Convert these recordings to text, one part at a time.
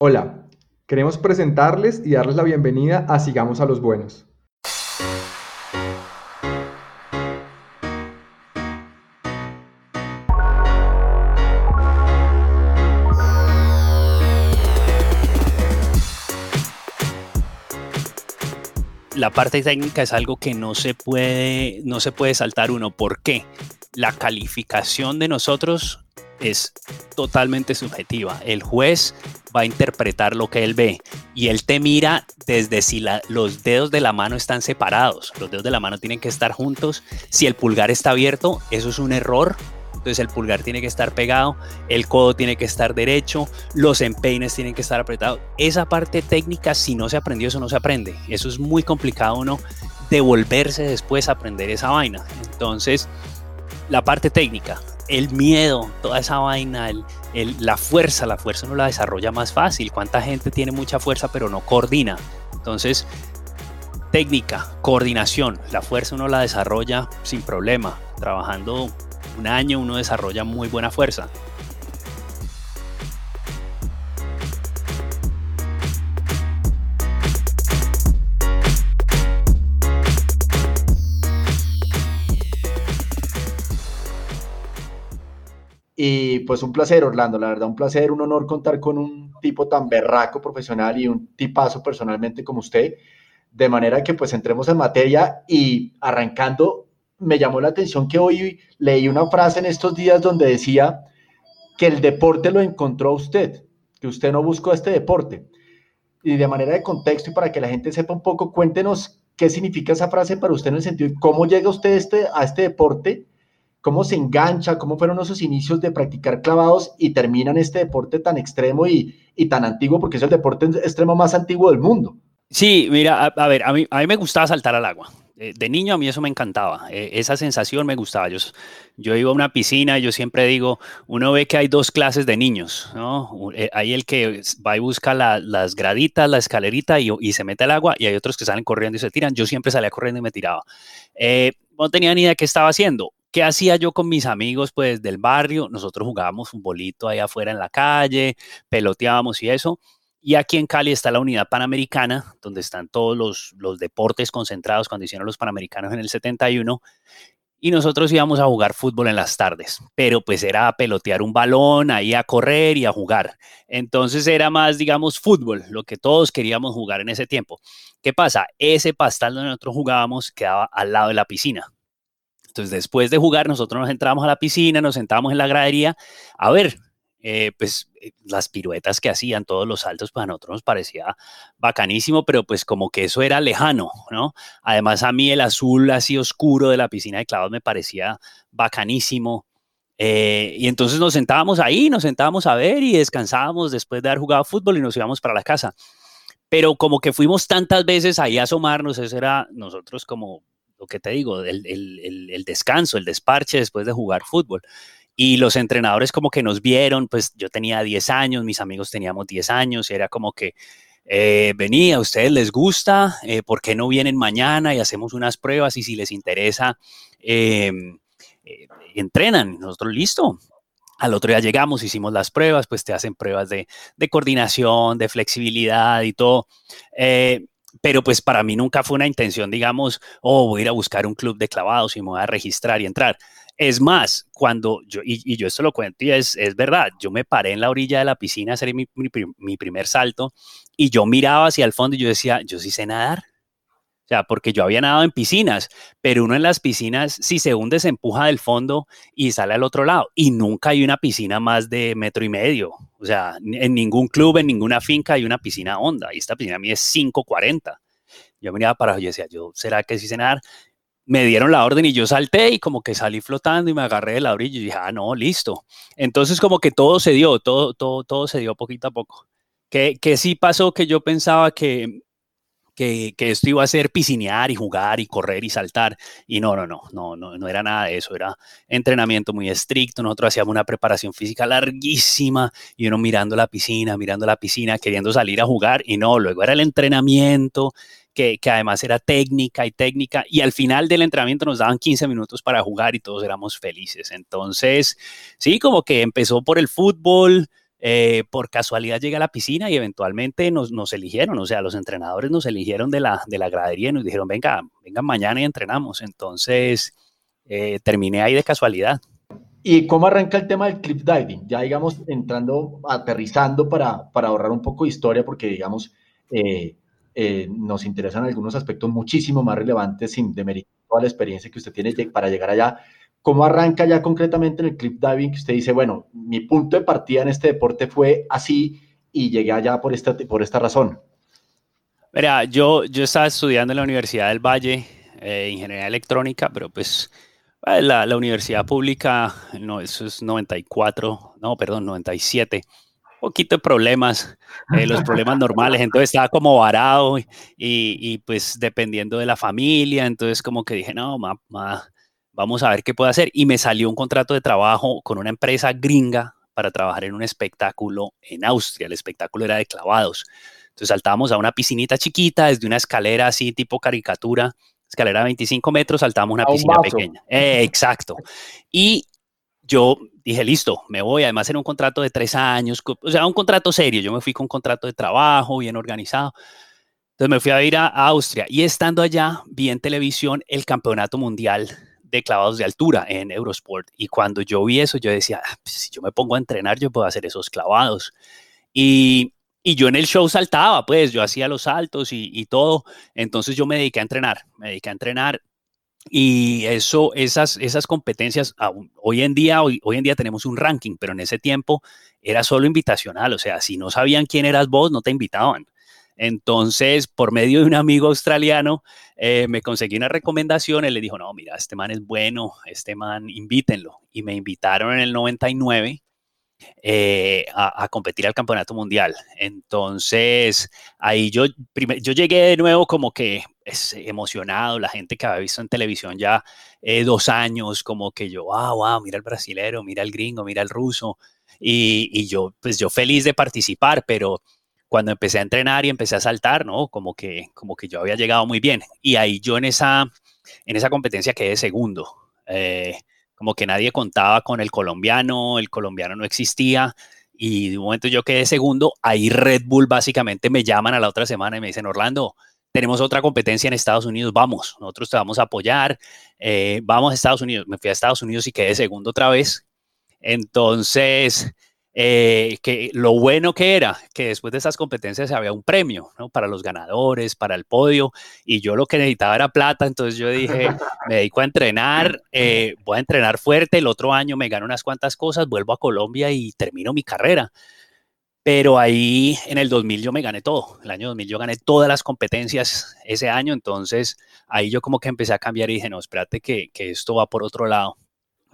Hola, queremos presentarles y darles la bienvenida a Sigamos a los Buenos. la parte técnica es algo que no se puede, no se puede saltar uno. ¿Por qué? La calificación de nosotros es totalmente subjetiva. El juez va a interpretar lo que él ve y él te mira desde si los dedos de la mano están separados. Los dedos de la mano tienen que estar juntos. Si el pulgar está abierto, eso es un error. Entonces el pulgar tiene que estar pegado, el codo tiene que estar derecho, los empeines tienen que estar apretados. Esa parte técnica, si no se aprendió, eso no se aprende. Eso es muy complicado uno devolverse después a aprender esa vaina. Entonces, la parte técnica, el miedo, toda esa vaina, la fuerza, la fuerza uno la desarrolla más fácil. ¿Cuánta gente tiene mucha fuerza pero no coordina? Entonces, técnica, coordinación, la fuerza uno la desarrolla sin problema. Trabajando un año uno desarrolla muy buena fuerza. Y pues un placer, Orlando, la verdad, un placer, un honor contar con un tipo tan berraco profesional y un tipazo personalmente como usted. De manera que pues entremos en materia y arrancando, me llamó la atención que hoy leí una frase en estos días donde decía que el deporte lo encontró usted, que usted no buscó este deporte. Y de manera de contexto y para que la gente sepa un poco, cuéntenos qué significa esa frase para usted en el sentido de cómo llega usted este, a este deporte cómo se engancha, cómo fueron esos inicios de practicar clavados y terminan este deporte tan extremo y, tan antiguo, porque es el deporte extremo más antiguo del mundo. Sí, mira, a, ver, a mí, a mí me gustaba saltar al agua. De, niño a mí eso me encantaba, e, esa sensación me gustaba. Yo, yo iba a una piscina y yo siempre digo, uno ve que hay dos clases de niños, ¿no? Eh, hay el que va y busca las graditas, la escalerita y, y, se mete al agua y hay otros que salen corriendo y se tiran. Yo siempre salía corriendo y me tiraba. Eh, no tenía ni idea de qué estaba haciendo. ¿Qué hacía yo con mis amigos pues del barrio? Nosotros jugábamos un bolito ahí afuera en la calle, peloteábamos y eso. Y aquí en Cali está la unidad panamericana, donde están todos los, los deportes concentrados cuando hicieron los panamericanos en el 71. Y nosotros íbamos a jugar fútbol en las tardes, pero pues era a pelotear un balón, ahí a correr y a jugar. Entonces era más, digamos, fútbol, lo que todos queríamos jugar en ese tiempo. ¿Qué pasa? Ese pastal donde nosotros jugábamos quedaba al lado de la piscina. Después de jugar, nosotros nos entramos a la piscina, nos sentábamos en la gradería a ver, eh, pues eh, las piruetas que hacían, todos los saltos, pues a nosotros nos parecía bacanísimo, pero pues como que eso era lejano, ¿no? Además a mí el azul así oscuro de la piscina de clavos me parecía bacanísimo. Eh, y entonces nos sentábamos ahí, nos sentábamos a ver y descansábamos después de haber jugado fútbol y nos íbamos para la casa. Pero como que fuimos tantas veces ahí a asomarnos, eso era nosotros como lo que te digo, el, el, descanso, el desparche después de jugar fútbol. Y los entrenadores como que nos vieron, pues yo tenía 10 años, mis amigos teníamos 10 años, y era como que, eh, venía, a ustedes les gusta, eh, ¿por qué no vienen mañana y hacemos unas pruebas? Y si les interesa, em, eh, entrenan. Nosotros, listo. Al otro día llegamos, hicimos las pruebas, pues te hacen pruebas de, de coordinación, de flexibilidad y todo. Pero pues para mí nunca fue una intención, digamos, oh, voy a ir a buscar un club de clavados y me voy a registrar y entrar. Es más, cuando yo, y, yo esto lo cuento y es, es, verdad, yo me paré en la orilla de la piscina a hacer mi, mi primer salto y yo miraba hacia el fondo y yo decía, yo sí sé nadar. O sea, porque yo había nadado en piscinas, pero uno en las piscinas, si se hunde, se empuja del fondo y sale al otro lado. Y nunca hay una piscina más de metro y medio. O sea, en ningún club, en ninguna finca hay una piscina honda. Y esta piscina es 5.40. Yo miraba para decía, yo, ¿será que sí nadar? Me dieron la orden y yo salté y como que salí flotando y me agarré de la orilla y dije, ah, no, listo. Entonces como que todo se dio, todo, todo, todo se dio poquito a poco. Que, que sí pasó que yo pensaba que que, esto iba a ser piscinear y jugar y correr y saltar. Y no, no, no, no, no, no era nada de eso. Era entrenamiento muy estricto. Nosotros hacíamos una preparación física larguísima y uno mirando la piscina, mirando la piscina, queriendo salir a jugar. Y no, luego era el entrenamiento, que, que, además era técnica y técnica, y al final del entrenamiento nos daban 15 minutos para jugar y todos éramos felices. Entonces, sí, como que empezó por el fútbol, eh, por casualidad llegué a la piscina y eventualmente nos, nos, eligieron, o sea, los entrenadores nos eligieron de la, de la gradería y nos dijeron, venga, vengan mañana y entrenamos. Entonces, eh, terminé ahí de casualidad. ¿Y cómo arranca el tema del cliff diving? Ya, digamos, entrando, aterrizando para, para ahorrar un poco de historia, porque, digamos, eh, nos interesan algunos aspectos muchísimo más relevantes sin demeritar toda la experiencia que usted tiene para llegar allá. ¿Cómo arranca ya concretamente en el clip diving que usted dice, bueno, mi punto de partida en este deporte fue así y llegué allá por esta, por esta razón? Mira, yo, yo estaba estudiando en la Universidad del Valle, eh, ingeniería electrónica, pero pues eh, la, la, universidad pública, no, eso es 94, no, perdón, 97 poquito de problemas, eh, los problemas normales, entonces estaba como varado y, y, pues dependiendo de la familia, entonces como que dije, no, ma, ma, vamos a ver qué puedo hacer. Y me salió un contrato de trabajo con una empresa gringa para trabajar en un espectáculo en Austria. El espectáculo era de clavados. Entonces saltábamos a una piscinita chiquita desde una escalera así tipo caricatura, escalera de 25 metros, saltábamos una piscina pequeña. Eh, exacto. Y yo dije, listo, me voy. Además era un contrato de tres años, o sea, un contrato serio. Yo me fui con un contrato de trabajo bien organizado. Entonces me fui a ir a Austria y estando allá vi en televisión el campeonato mundial de clavados de altura en Eurosport. Y cuando yo vi eso, yo decía, ah, pues, si yo me pongo a entrenar, yo puedo hacer esos clavados. Y, y yo en el show saltaba, pues yo hacía los saltos y, y, todo. Entonces yo me dediqué a entrenar, me dediqué a entrenar. Y eso, esas, esas competencias, hoy en día, hoy, hoy en día tenemos un ranking, pero en ese tiempo era solo invitacional. O sea, si no sabían quién eras vos, no te invitaban. Entonces, por medio de un amigo australiano, eh, me conseguí una recomendación. Él le dijo, no, mira, este man es bueno, este man, invítenlo. Y me invitaron en el 99 eh, a, competir al campeonato mundial. Entonces, ahí yo, yo llegué de nuevo como que es emocionado, la gente que había visto en televisión ya eh, dos años, como que yo, wow, wow, mira el brasilero, mira el gringo, mira el ruso. Y, y yo, pues yo feliz de participar, pero cuando empecé a entrenar y empecé a saltar, ¿no? Como que, como que yo había llegado muy bien. Y ahí yo en esa, en esa competencia quedé segundo. Eh, como que nadie contaba con el colombiano, el colombiano no existía. Y de un momento yo quedé segundo, ahí Red Bull básicamente me llaman a la otra semana y me dicen, Orlando, tenemos otra competencia en Estados Unidos, vamos, nosotros te vamos a apoyar, eh, vamos a Estados Unidos. Me fui a Estados Unidos y quedé segundo otra vez. Entonces, eh, que lo bueno que era que después de esas competencias había un premio ¿no? para los ganadores, para el podio, y yo lo que necesitaba era plata, entonces yo dije, me dedico a entrenar, eh, voy a entrenar fuerte, el otro año me gano unas cuantas cosas, vuelvo a Colombia y termino mi carrera. Pero ahí en el 2000 yo me gané todo, el año 2000 yo gané todas las competencias ese año, entonces ahí yo como que empecé a cambiar y dije, no, espérate que, que esto va por otro lado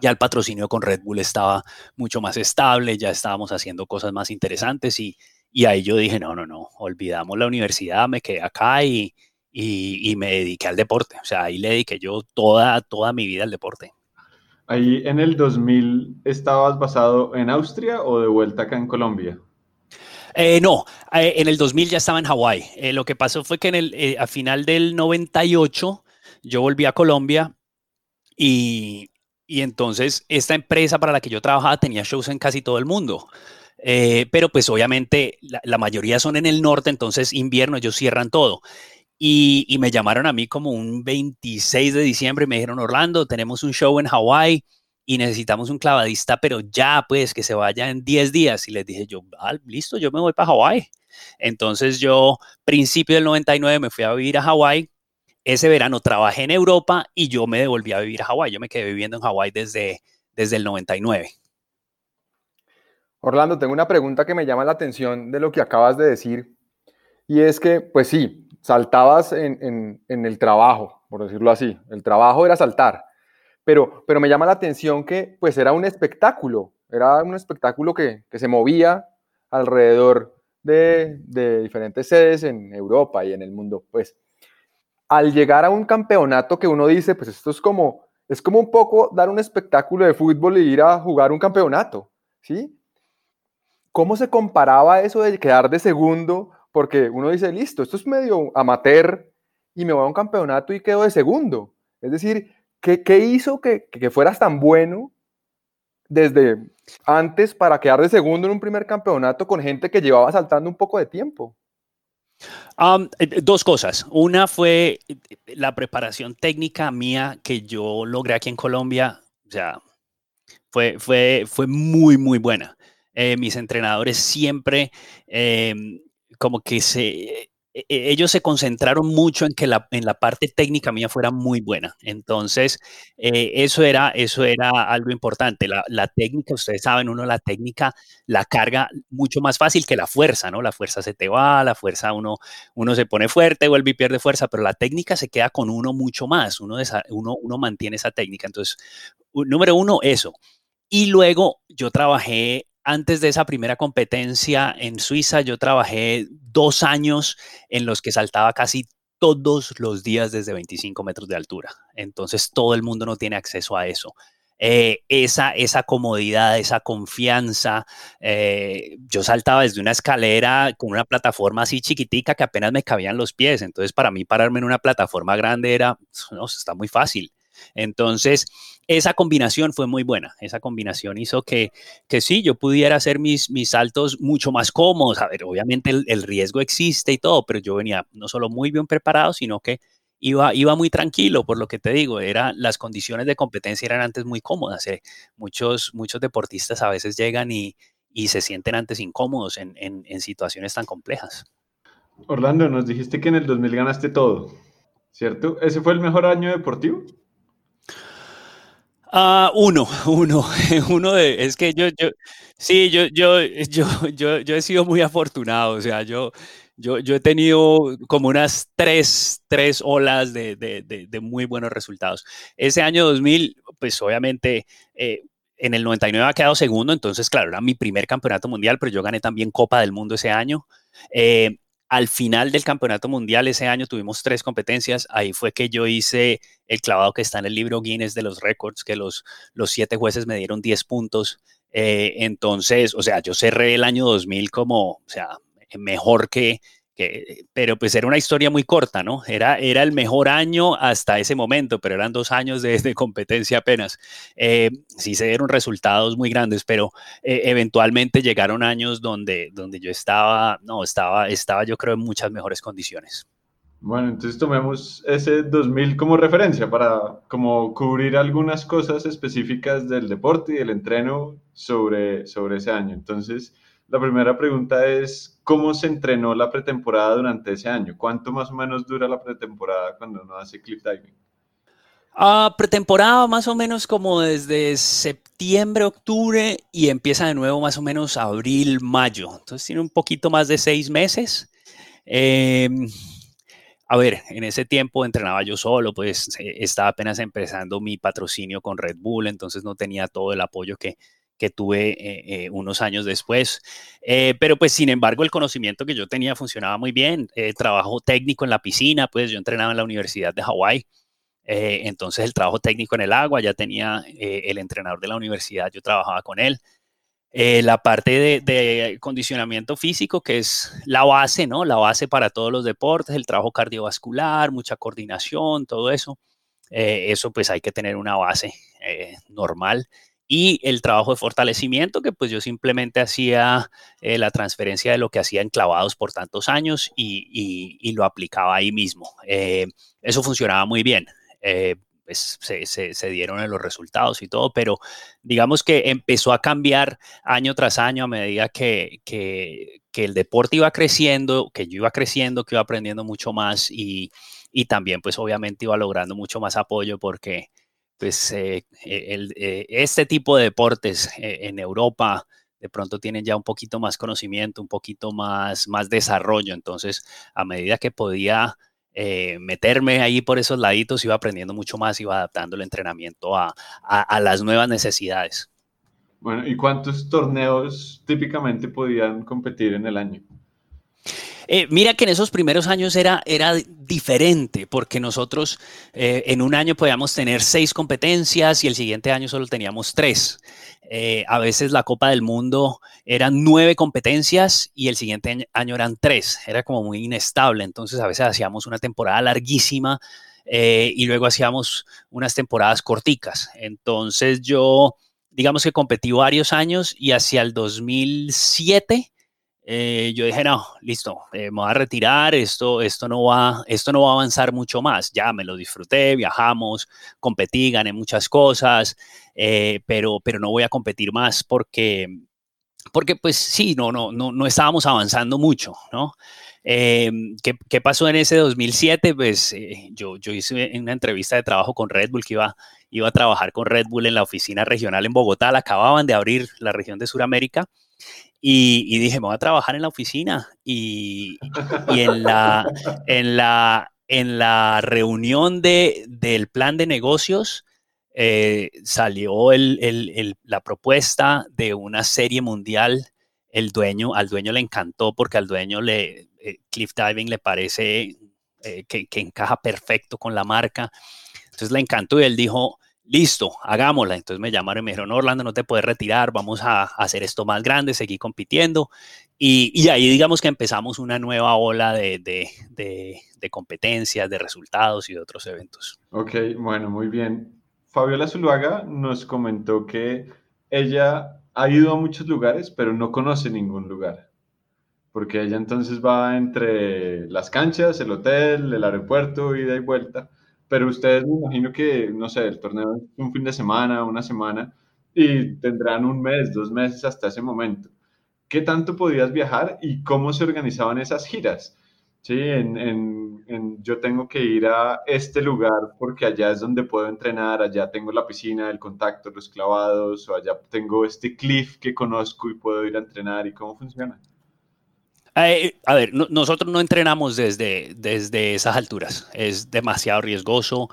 ya el patrocinio con Red Bull estaba mucho más estable, ya estábamos haciendo cosas más interesantes y, y ahí yo dije, no, no, no, olvidamos la universidad, me quedé acá y, y, me dediqué al deporte. O sea, ahí le dediqué yo toda, toda mi vida al deporte. Ahí en el 2000 estabas basado en Austria o de vuelta acá en Colombia? Eh, no, eh, en el 2000 ya estaba en Hawái. Eh, lo que pasó fue que en el, a final del 98 yo volví a Colombia y, y entonces esta empresa para la que yo trabajaba tenía shows en casi todo el mundo. Eh, pero pues obviamente la, mayoría son en el norte, entonces invierno ellos cierran todo. Y, me llamaron a mí como un 26 de diciembre y me dijeron, Orlando, tenemos un show en Hawái y necesitamos un clavadista, pero ya pues que se vaya en 10 días. Y les dije yo, ah, listo, yo me voy para Hawái. Entonces yo, principio del 99, me fui a vivir a Hawái ese verano trabajé en Europa y yo me devolví a vivir a Hawái. Yo me quedé viviendo en Hawái desde, desde el 99. Orlando, tengo una pregunta que me llama la atención de lo que acabas de decir. Y es que, pues sí, saltabas en, el trabajo, por decirlo así. El trabajo era saltar. Pero, pero me llama la atención que pues era un espectáculo. Era un espectáculo que, se movía alrededor de, de diferentes sedes en Europa y en el mundo. Pues al llegar a un campeonato que uno dice, pues esto es como, es como un poco dar un espectáculo de fútbol y ir a jugar un campeonato, ¿sí? ¿Cómo se comparaba eso de quedar de segundo? Porque uno dice, listo, esto es medio amateur y me voy a un campeonato y quedo de segundo. Es decir, ¿qué, qué hizo que, que fueras tan bueno desde antes para quedar de segundo en un primer campeonato con gente que llevaba saltando un poco de tiempo? Eh, dos cosas. Una fue eh, la preparación técnica mía que yo logré aquí en Colombia. O sea, fue, fue, fue muy, muy buena. Eh, mis entrenadores siempre em, como que se e, e, ellos se concentraron mucho en que la, en la parte técnica mía fuera muy buena. Entonces, eh, eso, era, eso era algo importante. La, la, técnica, ustedes saben, uno la técnica la carga mucho más fácil que la fuerza, ¿no? La fuerza se te va, la fuerza uno, uno se pone fuerte, vuelve y pierde fuerza, pero la técnica se queda con uno mucho más. Uno, uno, uno mantiene esa técnica. Entonces, número uno, eso. Y luego yo trabajé antes de esa primera competencia en Suiza, yo trabajé dos años en los que saltaba casi todos los días desde 25 metros de altura. Entonces todo el mundo no tiene acceso a eso. Eh, esa, esa comodidad, esa confianza. Eh, yo saltaba desde una escalera con una plataforma así chiquitica que apenas me cabían los pies. Entonces, para mí pararme en una plataforma grande era, no, está muy fácil. Entonces, esa combinación fue muy buena. Esa combinación hizo que, que sí, yo pudiera hacer mis, mis saltos mucho más cómodos. A ver, obviamente el, riesgo existe y todo, pero yo venía no solo muy bien preparado, sino que iba, iba muy tranquilo, por lo que te digo, era, las condiciones de competencia eran antes muy cómodas. Eh. Muchos, muchos deportistas a veces llegan y, y se sienten antes incómodos en, en, en situaciones tan complejas. Orlando, nos dijiste que en el 2000 ganaste todo, ¿cierto? ¿Ese fue el mejor año deportivo? Ah, uno, uno, uno de, es que yo, yo, sí, yo, yo, yo, yo, yo he sido muy afortunado, o sea, yo, yo, yo he tenido como unas tres, tres olas de, de, de, muy buenos resultados. Ese año 2000, pues obviamente, eh, en el 99 ha quedado segundo, entonces, claro, era mi primer campeonato mundial, pero yo gané también Copa del Mundo ese año. Eh, al final del campeonato mundial ese año tuvimos tres competencias. Ahí fue que yo hice el clavado que está en el libro Guinness de los récords, que los, los siete jueces me dieron 10 puntos. Eh, entonces, o sea, yo cerré el año 2000 como, o sea, mejor que, pero pues era una historia muy corta, ¿no? Era, era el mejor año hasta ese momento, pero eran dos años de, competencia apenas. Eh, sí se dieron resultados muy grandes, pero eh, eventualmente llegaron años donde, donde yo estaba, no, estaba, estaba yo creo en muchas mejores condiciones. Bueno, entonces tomemos ese 2000 como referencia para como cubrir algunas cosas específicas del deporte y del entreno sobre, sobre ese año. Entonces, la primera pregunta es, ¿cómo se entrenó la pretemporada durante ese año? ¿Cuánto más o menos dura la pretemporada cuando uno hace cliff diving? Ah, pretemporada más o menos como desde septiembre, octubre y empieza de nuevo más o menos abril, mayo. Entonces tiene un poquito más de seis meses. Em, a ver, en ese tiempo entrenaba yo solo, pues eh, estaba apenas empezando mi patrocinio con Red Bull, entonces no tenía todo el apoyo que, que tuve eh, eh, unos años después. Eh, pero pues sin embargo el conocimiento que yo tenía funcionaba muy bien. trabajo técnico en la piscina, pues yo entrenaba en la Universidad de Hawái. entonces el trabajo técnico en el agua, ya tenía el entrenador de la universidad, yo trabajaba con él. la parte de, de, condicionamiento físico, que es la base, ¿no? La base para todos los deportes, el trabajo cardiovascular, mucha coordinación, todo eso. eso pues hay que tener una base normal y el trabajo de fortalecimiento, que pues yo simplemente hacía eh, la transferencia de lo que hacía en clavados por tantos años y, lo aplicaba ahí mismo. Eh, eso funcionaba muy bien. Eh, pues se, dieron los resultados y todo, pero digamos que empezó a cambiar año tras año a medida que, que, el deporte iba creciendo, que yo iba creciendo, que iba aprendiendo mucho más y, y también pues obviamente iba logrando mucho más apoyo porque pues eh, e, eh, este tipo de deportes eh, en Europa de pronto tienen ya un poquito más conocimiento, un poquito más, más desarrollo. Entonces, a medida que podía meterme ahí por esos laditos, iba aprendiendo mucho más, iba adaptando el entrenamiento a, a las nuevas necesidades. Bueno, ¿y cuántos torneos típicamente podían competir en el año? Eh, mira que en esos primeros años era, era diferente, porque nosotros eh, en un año podíamos tener seis competencias y el siguiente año solo teníamos tres. Eh, a veces la Copa del Mundo eran nueve competencias y el siguiente año eran tres. Era como muy inestable. Entonces a veces hacíamos una temporada larguísima y luego hacíamos unas temporadas corticas. Entonces yo digamos que competí varios años y hacia el 2007 eh, yo dije, no, listo, eh, me voy a retirar, esto, esto, no va, esto no va a avanzar mucho más. Ya me lo disfruté, viajamos, competí, gané muchas cosas, eh, pero, pero no voy a competir más porque, porque pues sí, no, no, no, no estábamos avanzando mucho, ¿no? ¿qué, ¿qué, pasó en ese 2007? Pues yo, yo hice una entrevista de trabajo con Red Bull que iba, iba a trabajar con Red Bull en la oficina regional en Bogotá, la acababan de abrir la región de Sudamérica y, dije, me voy a trabajar en la oficina. Y, en, la, en, la, en la reunión de, del plan de negocios eh, salió la propuesta de una serie mundial. El dueño, al dueño le encantó porque al dueño le, eh, Cliff Diving le parece eh, que encaja perfecto con la marca. Entonces le encantó y él dijo, listo, hagámosla. Entonces me llamaron y me dijeron, Orlando, no te puedes retirar, vamos a, hacer esto más grande, seguir compitiendo. Y, ahí digamos que empezamos una nueva ola de, de, competencias, de resultados y de otros eventos. Ok, bueno, muy bien. Fabiola Zuluaga nos comentó que ella ha ido a muchos lugares, pero no conoce ningún lugar. Porque ella entonces va entre las canchas, el hotel, el aeropuerto, ida y vuelta pero ustedes me imagino que, no sé, el torneo es un fin de semana, una semana, y tendrán un mes, dos meses hasta ese momento. ¿Qué tanto podías viajar y cómo se organizaban esas giras? Sí, en, en, yo tengo que ir a este lugar porque allá es donde puedo entrenar, allá tengo la piscina, el contacto, los clavados, o allá tengo este cliff que conozco y puedo ir a entrenar y cómo funciona. Eh, a ver, nosotros no entrenamos desde, desde esas alturas, es demasiado riesgoso.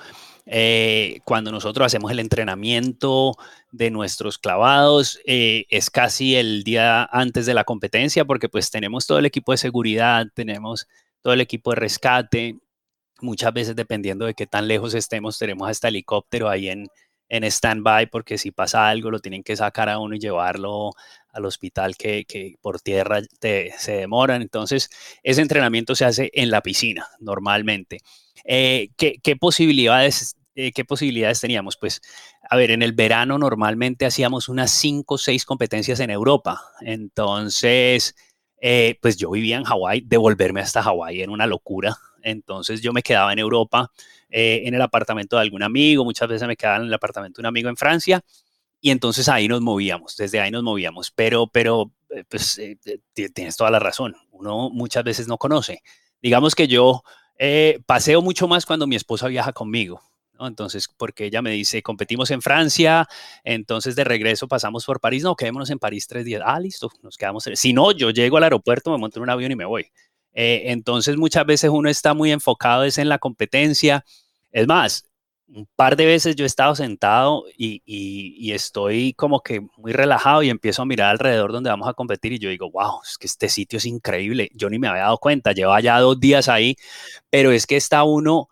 Eh, cuando nosotros hacemos el entrenamiento de nuestros clavados, eh, es casi el día antes de la competencia, porque pues tenemos todo el equipo de seguridad, tenemos todo el equipo de rescate. Muchas veces, dependiendo de qué tan lejos estemos, tenemos hasta helicóptero ahí en, en stand-by, porque si pasa algo, lo tienen que sacar a uno y llevarlo al hospital que, por tierra se demoran. Entonces, ese entrenamiento se hace en la piscina normalmente. Eh, ¿qué, posibilidades, eh, ¿Qué posibilidades teníamos? Pues, a ver, en el verano normalmente hacíamos unas cinco o seis competencias en Europa. Entonces, eh, pues yo vivía en Hawái, devolverme hasta Hawái era una locura. Entonces yo me quedaba en Europa, en el apartamento de algún amigo, muchas veces me quedaba en el apartamento de un amigo en Francia y entonces ahí nos movíamos, desde ahí nos movíamos, pero, pero, eh, pues eh, tienes toda la razón, uno muchas veces no conoce. Digamos que yo eh, paseo mucho más cuando mi esposa viaja conmigo. Entonces, porque ella me dice, competimos en Francia, entonces de regreso pasamos por París, no, quedémonos en París tres días. Ah, listo, nos quedamos. Si no, yo llego al aeropuerto, me monto en un avión y me voy. Entonces, muchas veces uno está muy enfocado es en la competencia. Es más, un par de veces yo he estado sentado y, estoy como que muy relajado y empiezo a mirar alrededor donde vamos a competir y yo digo, wow, es que este sitio es increíble. Yo ni me había dado cuenta, llevo ya dos días ahí, pero es que está uno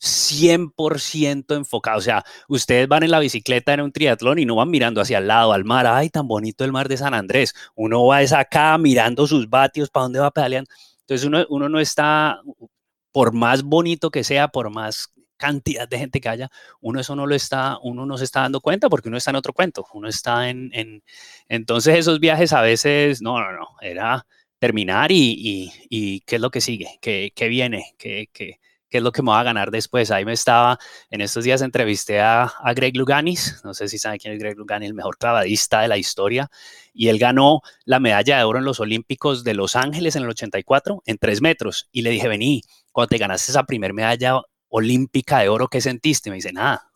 100% enfocado. O sea, ustedes van en la bicicleta en un triatlón y no van mirando hacia el lado, al mar. Ay, tan bonito el mar de San Andrés. Uno va es acá mirando sus vatios, para dónde va pedaleando. Entonces uno, uno no está, por más bonito que sea, por más cantidad de gente que haya, uno eso no lo está, uno no se está dando cuenta porque uno está en otro cuento, uno está en, en entonces esos viajes a veces, no, no, no, era terminar y, y, qué es lo que sigue, qué, qué viene, qué, qué, qué, es lo que me va a ganar después. Ahí me estaba, en estos días entrevisté a, a Greg Luganis, no sé si saben quién es Greg Luganis, el mejor clavadista de la historia, y él ganó la medalla de oro en los Olímpicos de Los Ángeles en el 84 en tres metros, y le dije, vení, cuando te ganaste esa primer medalla olímpica de oro, ¿qué sentiste? Me dice, nada.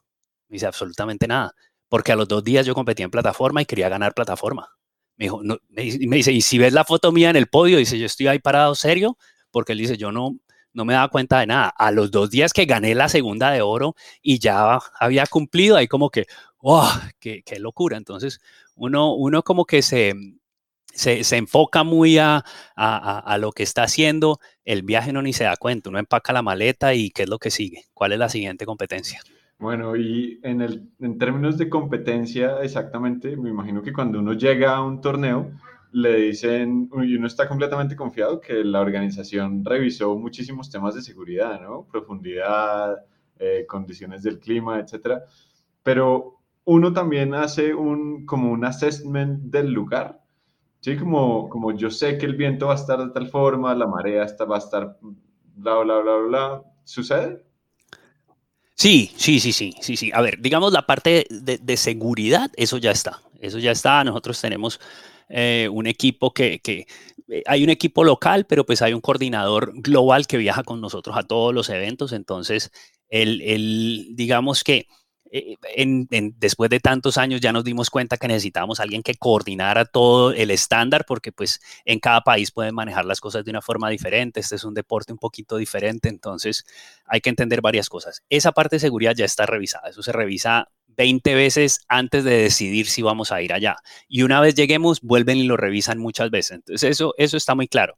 Me dice, absolutamente nada. Porque a los dos días yo competí en plataforma y quería ganar plataforma. Me dijo, no, me dice, y si ves la foto mía en el podio, dice, yo estoy ahí parado serio, porque él dice, yo no, no me daba cuenta de nada. A los dos días que gané la segunda de oro y ya había cumplido, ahí como que, ¡oh! ¡Qué, qué locura! Entonces, uno, uno como que se, se, enfoca muy a, lo que está haciendo, el viaje no ni se da cuenta, uno empaca la maleta y qué es lo que sigue, cuál es la siguiente competencia. Bueno, y en, el, en términos de competencia, exactamente, me imagino que cuando uno llega a un torneo, le dicen, y uno está completamente confiado que la organización revisó muchísimos temas de seguridad, ¿no? Profundidad, eh, condiciones del clima, etcétera. Pero uno también hace un, como un assessment del lugar. Sí, como, como yo sé que el viento va a estar de tal forma, la marea está, va a estar bla, bla, bla, bla. ¿Sucede? Sí, sí, sí, sí, sí, sí. A ver, digamos la parte de, seguridad, eso ya está. Eso ya está. Nosotros tenemos eh, un equipo que, que, eh, hay un equipo local, pero pues hay un coordinador global que viaja con nosotros a todos los eventos. Entonces, el, el digamos que eh, después de tantos años ya nos dimos cuenta que necesitábamos alguien que coordinara todo el estándar, porque pues en cada país pueden manejar las cosas de una forma diferente. Este es un deporte un poquito diferente, entonces hay que entender varias cosas. Esa parte de seguridad ya está revisada, eso se revisa 20 veces antes de decidir si vamos a ir allá. Y una vez lleguemos, vuelven y lo revisan muchas veces. Entonces eso, eso está muy claro.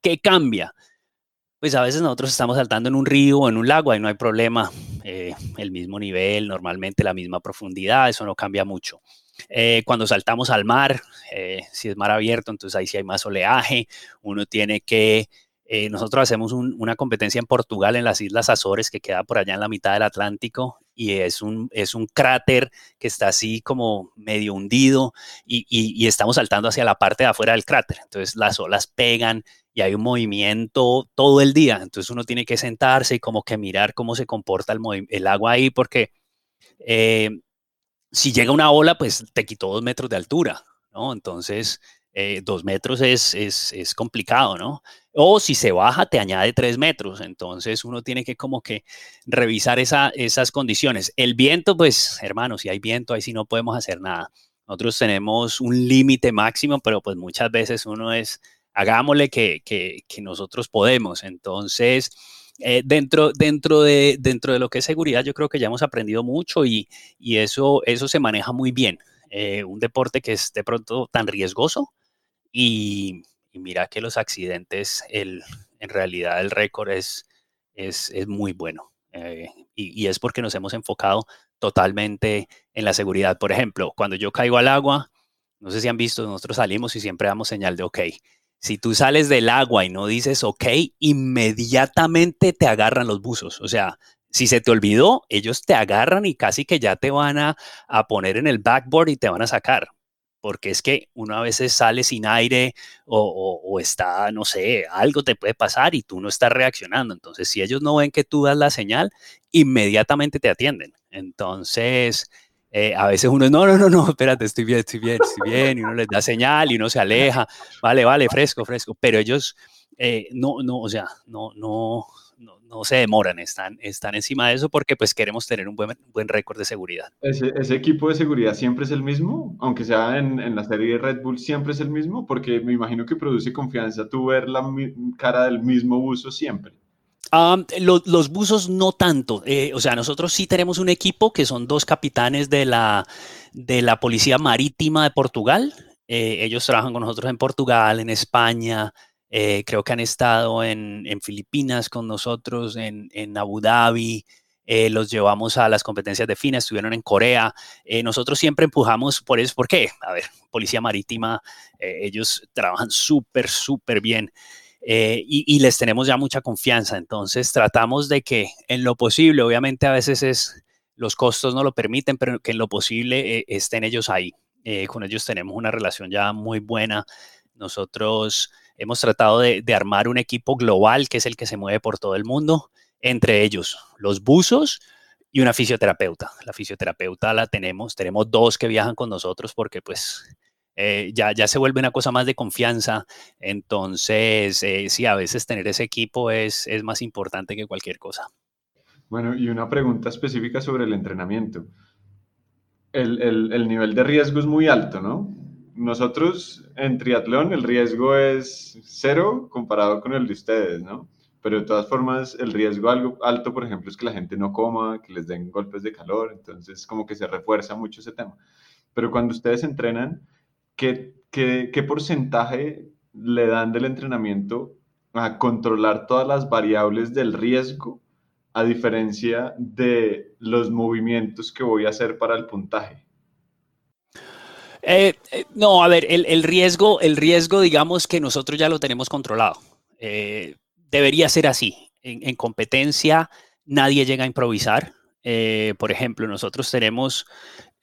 ¿Qué cambia? Pues a veces nosotros estamos saltando en un río o en un lago, ahí no hay problema, eh, el mismo nivel, normalmente la misma profundidad, eso no cambia mucho. Eh, cuando saltamos al mar, eh, si es mar abierto, entonces ahí sí hay más oleaje, uno tiene que, nosotros hacemos una competencia en Portugal, en las Islas Azores, que queda por allá en la mitad del Atlántico, y es un, es un cráter que está así como medio hundido y, y, estamos saltando hacia la parte de afuera del cráter. Entonces las olas pegan y hay un movimiento todo el día. Entonces uno tiene que sentarse y como que mirar cómo se comporta el, agua ahí porque eh, si llega una ola, pues te quitó dos metros de altura, ¿no? Entonces eh, dos metros es, es, es, complicado, ¿no? O si se baja, te añade tres metros. Entonces uno tiene que como que revisar esa, esas condiciones. El viento, pues hermano, si hay viento, ahí sí no podemos hacer nada. Nosotros tenemos un límite máximo, pero pues muchas veces uno es hagámosle que, nosotros podemos. Entonces, eh, dentro, dentro, de, dentro de lo que es seguridad, yo creo que ya hemos aprendido mucho y, eso, eso se maneja muy bien. Eh, un deporte que es de pronto tan riesgoso y, mira que los accidentes, el, en realidad el récord es, es, muy bueno. Eh, y, y, es porque nos hemos enfocado totalmente en la seguridad. Por ejemplo, cuando yo caigo al agua, no sé si han visto, nosotros salimos y siempre damos señal de ok. Si tú sales del agua y no dices ok, inmediatamente te agarran los buzos. O sea, si se te olvidó, ellos te agarran y casi que ya te van a, poner en el backboard y te van a sacar. Porque es que uno a veces sale sin aire o, o, está, no sé, algo te puede pasar y tú no estás reaccionando. Entonces, si ellos no ven que tú das la señal, inmediatamente te atienden. Entonces, eh, a veces uno, no, no, no, no, espérate, estoy bien, estoy bien, estoy bien, y uno les da señal y uno se aleja, vale, vale, fresco, fresco, pero ellos eh, no, no, o sea, no, no, no, se demoran, están, están encima de eso porque pues queremos tener un buen, buen récord de seguridad. ¿Ese, ¿Ese, equipo de seguridad siempre es el mismo? Aunque sea en, en, la serie de Red Bull, ¿siempre es el mismo? Porque me imagino que produce confianza tú ver la cara del mismo buzo siempre los buzos no tanto. Eh, o sea, nosotros sí tenemos un equipo que son dos capitanes de la, de la Policía Marítima de Portugal. Eh, ellos trabajan con nosotros en Portugal, en España. Eh, creo que han estado en, Filipinas con nosotros, en, en Abu Dhabi. los llevamos a las competencias de FINA, estuvieron en Corea. nosotros siempre empujamos por eso. ¿Por qué? A ver, Policía Marítima, ellos trabajan súper, súper bien. Eh, y, les tenemos ya mucha confianza. Entonces tratamos de que en lo posible, obviamente a veces es, los costos no lo permiten, pero que en lo posible eh, estén ellos ahí. Eh, con ellos tenemos una relación ya muy buena. Nosotros hemos tratado de, de, armar un equipo global que es el que se mueve por todo el mundo, entre ellos los buzos y una fisioterapeuta. La fisioterapeuta la tenemos, tenemos dos que viajan con nosotros porque pues eh, ya, ya se vuelve una cosa más de confianza. Entonces, eh, sí, a veces tener ese equipo es, es más importante que cualquier cosa. Bueno, y una pregunta específica sobre el entrenamiento. El, el, el, nivel de riesgo es muy alto, ¿no? Nosotros en triatlón el riesgo es cero comparado con el de ustedes, ¿no? Pero de todas formas el riesgo algo alto, por ejemplo, es que la gente no coma, que les den golpes de calor, entonces como que se refuerza mucho ese tema. Pero cuando ustedes entrenan, ¿qué, porcentaje le dan del entrenamiento a controlar todas las variables del riesgo a diferencia de los movimientos que voy a hacer para el puntaje? Eh, eh, no, a ver, el, riesgo, el riesgo, digamos que nosotros ya lo tenemos controlado. Eh, debería ser así. En, competencia nadie llega a improvisar. por ejemplo, nosotros tenemos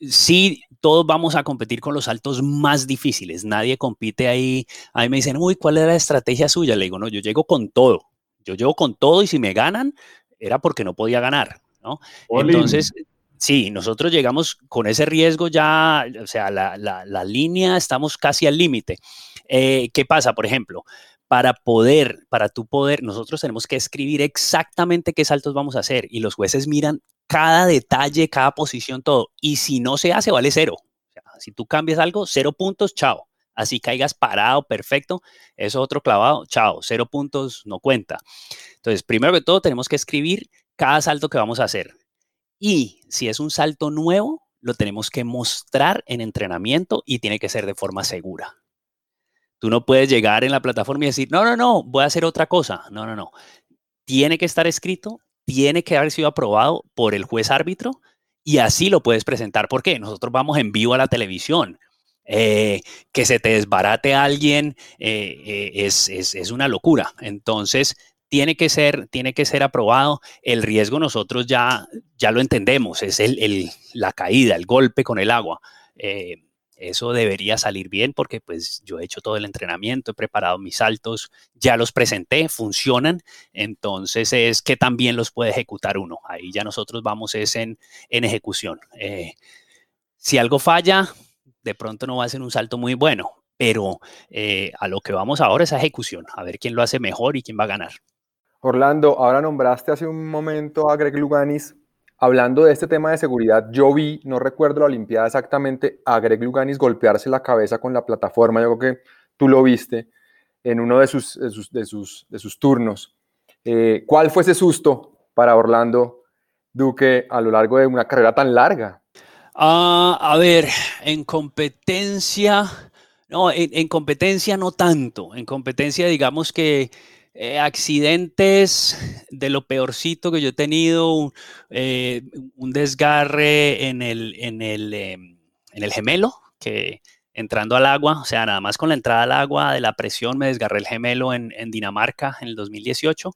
sí, todos vamos a competir con los saltos más difíciles. Nadie compite ahí. A mí me dicen, uy, ¿cuál es la estrategia suya? Le digo, no, yo llego con todo. Yo llego con todo y si me ganan, era porque no podía ganar, ¿no? Entonces, sí, nosotros llegamos con ese riesgo ya, o sea, la, la, línea, estamos casi al límite. Eh, ¿Qué pasa? Por ejemplo, para poder, para tu poder, nosotros tenemos que escribir exactamente qué saltos vamos a hacer y los jueces miran cada detalle, cada posición, todo. Y si no se hace, vale cero. si tú cambias algo, cero puntos, chao. Así caigas parado, perfecto. Eso otro clavado, chao. Cero puntos, no cuenta. Entonces, primero que todo, tenemos que escribir cada salto que vamos a hacer. Y si es un salto nuevo, lo tenemos que mostrar en entrenamiento y tiene que ser de forma segura. Tú no puedes llegar en la plataforma y decir, no, no, no, voy a hacer otra cosa. No, no, no. Tiene que estar escrito, tiene que haber sido aprobado por el juez árbitro y así lo puedes presentar. ¿Por qué? Nosotros vamos en vivo a la televisión. Eh, que se te desbarate alguien eh, eh, es, es, una locura. Entonces, tiene que ser, tiene que ser aprobado. El riesgo nosotros ya, ya lo entendemos, es el, el, la caída, el golpe con el agua. Eso debería salir bien porque pues yo he hecho todo el entrenamiento, he preparado mis saltos, ya los presenté, funcionan, entonces es que también los puede ejecutar uno. Ahí ya nosotros vamos es en, en ejecución. Eh, si algo falla, de pronto no va a ser un salto muy bueno, pero eh, a lo que vamos ahora es a ejecución, a ver quién lo hace mejor y quién va a ganar. Orlando, ahora nombraste hace un momento a Greg Luganis Hablando de este tema de seguridad, yo vi, no recuerdo la Olimpiada exactamente, a Greg Luganis golpearse la cabeza con la plataforma. Yo creo que tú lo viste en uno de sus, de sus, de sus, turnos. Eh, ¿Cuál fue ese susto para Orlando Duque a lo largo de una carrera tan larga? Ah, a ver, en competencia, no, en competencia no tanto. En competencia, digamos que eh, accidentes de lo peorcito que yo he tenido, eh, un desgarre en el, en, el, em, en el gemelo, que entrando al agua, o sea, nada más con la entrada al agua de la presión me desgarré el gemelo en, Dinamarca en el 2018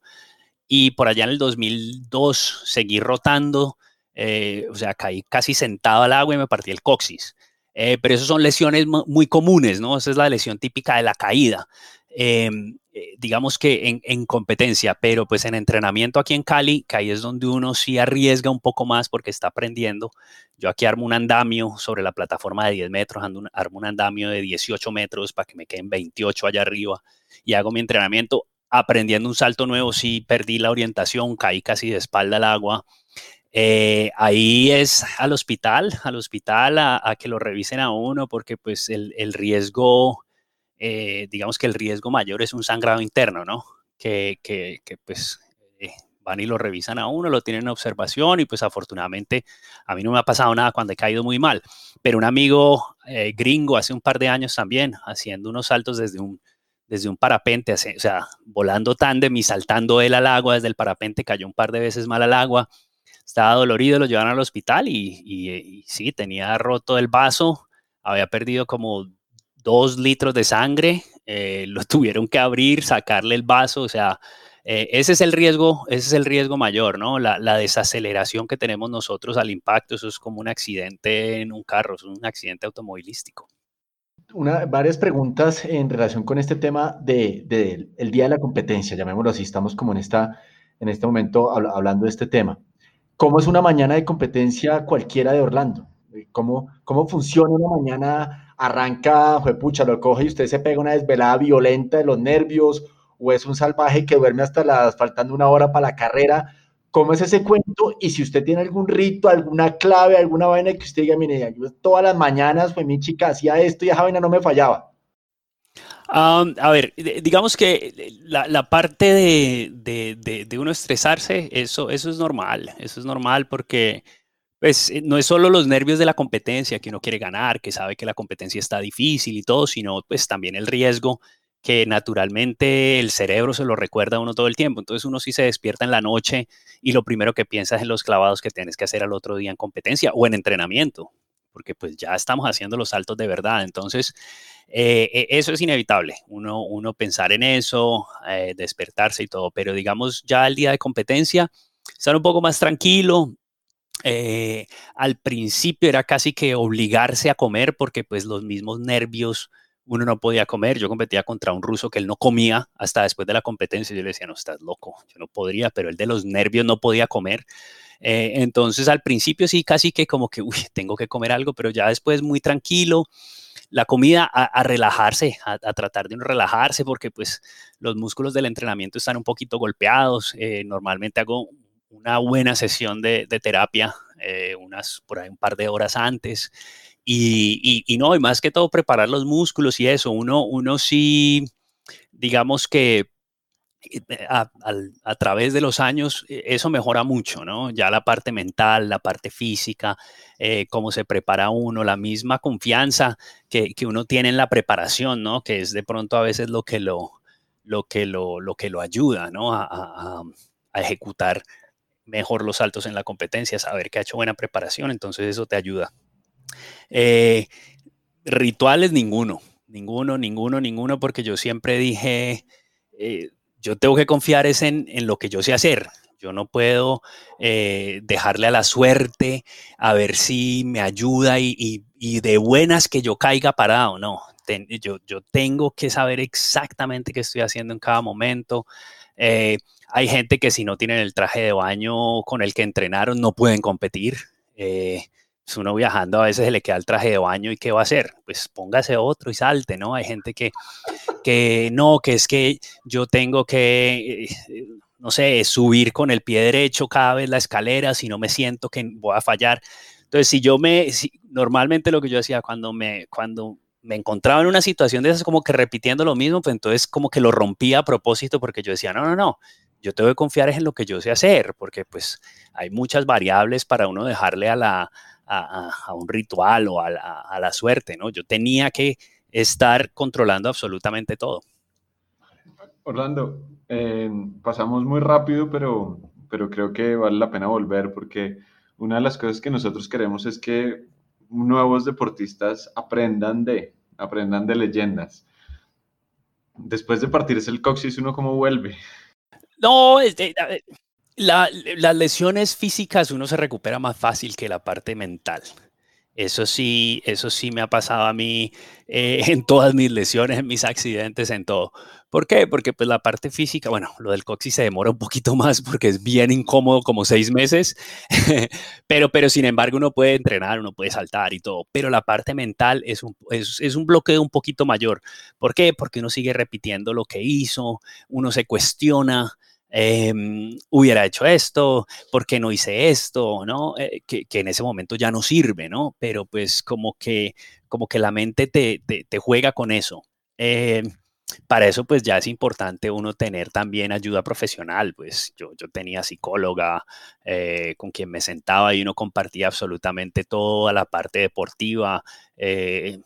y por allá en el 2002 seguí rotando, eh, o sea, caí casi sentado al agua y me partí el coxis. pero esas son lesiones muy comunes, ¿no? Esa es la lesión típica de la caída. Em, eh, digamos que en, competencia, pero pues en entrenamiento aquí en Cali, que ahí es donde uno sí arriesga un poco más porque está aprendiendo. Yo aquí armo un andamio sobre la plataforma de 10 metros, armo un andamio de 18 metros para que me queden 28 allá arriba y hago mi entrenamiento. Aprendiendo un salto nuevo, sí perdí la orientación, caí casi de espalda al agua. Eh, ahí es al hospital, al hospital a, que lo revisen a uno porque pues el riesgo eh, digamos que el riesgo mayor es un sangrado interno, ¿no? Que, que, pues eh, van y lo revisan a uno, lo tienen en observación y pues afortunadamente a mí no me ha pasado nada cuando he caído muy mal, pero un amigo eh, gringo hace un par de años también haciendo unos saltos desde un, desde un parapente, o sea, volando tándem y saltando él al agua desde el parapente, cayó un par de veces mal al agua, estaba dolorido, lo llevaron al hospital y, y sí, tenía roto el vaso, había perdido como dos litros de sangre, eh, lo tuvieron que abrir, sacarle el vaso, o sea, eh, ese es el riesgo, ese es el riesgo mayor, ¿no? La, desaceleración que tenemos nosotros al impacto, eso es como un accidente en un carro, es un accidente automovilístico. Una, varias preguntas en relación con este tema del de, el día de la competencia, llamémoslo así, estamos como en, esta, en este momento hablando de este tema. ¿Cómo es una mañana de competencia cualquiera de Orlando? ¿Cómo, cómo funciona una mañana arranca, pucha, lo coge y usted se pega una desvelada violenta de los nervios, o es un salvaje que duerme hasta las, faltando una hora para la carrera. ¿Cómo es ese cuento? Y si usted tiene algún rito, alguna clave, alguna vaina que usted diga, mire, yo todas las mañanas, fue mi chica, hacía esto y esa vaina no me fallaba. a ver, digamos que la, parte de, de, de, uno estresarse, eso, eso es normal, eso es normal porque pues eh, no es solo los nervios de la competencia que uno quiere ganar, que sabe que la competencia está difícil y todo, sino pues también el riesgo que naturalmente el cerebro se lo recuerda a uno todo el tiempo. Entonces uno sí se despierta en la noche y lo primero que piensa es en los clavados que tienes que hacer al otro día en competencia o en entrenamiento, porque pues ya estamos haciendo los saltos de verdad. Entonces eh, e, eso es inevitable, uno, uno pensar en eso, eh, despertarse y todo, pero digamos ya el día de competencia, estar un poco más tranquilo, eh, al principio era casi que obligarse a comer porque pues los mismos nervios uno no podía comer. Yo competía contra un ruso que él no comía hasta después de la competencia. Yo le decía, no, estás loco, yo no podría, pero él de los nervios no podía comer. Eh, entonces al principio sí, casi que como que, uy, tengo que comer algo, pero ya después muy tranquilo. La comida a, relajarse, a, tratar de no relajarse, porque pues los músculos del entrenamiento están un poquito golpeados. Eh, normalmente hago una buena sesión de, terapia, eh, unas por ahí un par de horas antes. Y, no, y más que todo preparar los músculos y eso, uno, uno sí, digamos que eh, a, través de los años eh, eso mejora mucho, ¿no? Ya la parte mental, la parte física, cómo se prepara uno, la misma confianza que, que, uno tiene en la preparación, ¿no? Que es de pronto a veces lo que lo, lo, que lo, lo que lo ayuda, ¿no? A ejecutar mejor los saltos en la competencia, saber que ha hecho buena preparación, entonces eso te ayuda. Eh, rituales ninguno, ninguno, ninguno, ninguno, porque yo siempre dije, eh, yo tengo que confiar es en, lo que yo sé hacer. Yo no puedo eh, dejarle a la suerte a ver si me ayuda y, de buenas que yo caiga parado. No, yo, yo, tengo que saber exactamente qué estoy haciendo en cada momento. Hay gente que si no tienen el traje de baño con el que entrenaron no pueden competir. Eh, pues uno viajando a veces se le queda el traje de baño y ¿qué va a hacer? Pues póngase otro y salte, ¿no? Hay gente que, que no, que es que yo tengo que, eh, no sé, subir con el pie derecho cada vez la escalera, si no me siento que voy a fallar. Entonces, si yo me, normalmente lo que yo hacía cuando me, cuando me encontraba en una situación de esas como que repitiendo lo mismo, pues entonces como que lo rompía a propósito porque yo decía, no, no, no, yo tengo que confiar en lo que yo sé hacer, porque pues hay muchas variables para uno dejarle a, la, a, un ritual o a la, suerte, ¿no? Yo tenía que estar controlando absolutamente todo. Orlando, eh, pasamos muy rápido, pero, pero creo que vale la pena volver porque una de las cosas que nosotros queremos es que nuevos deportistas aprendan de, aprendan de leyendas. Después de partirse el coxis, ¿uno cómo vuelve? No, las lesiones físicas uno se recupera más fácil que la parte mental. Eso sí, eso sí me ha pasado a mí eh, en todas mis lesiones, en mis accidentes, en todo. ¿Por qué? Porque pues la parte física, bueno, lo del coxis se demora un poquito más porque es bien incómodo, como seis meses, pero, pero sin embargo uno puede entrenar, uno puede saltar y todo, pero la parte mental es un, es, es un bloqueo un poquito mayor. ¿Por qué? Porque uno sigue repitiendo lo que hizo, uno se cuestiona, Em, hubiera hecho esto, ¿por qué no hice esto? ¿no? Eh, que, en ese momento ya no sirve, ¿no? Pero pues como que, como que la mente te, te, juega con eso. Em, para eso pues ya es importante uno tener también ayuda profesional, pues yo, yo tenía psicóloga eh, con quien me sentaba y uno compartía absolutamente toda la parte deportiva, eh,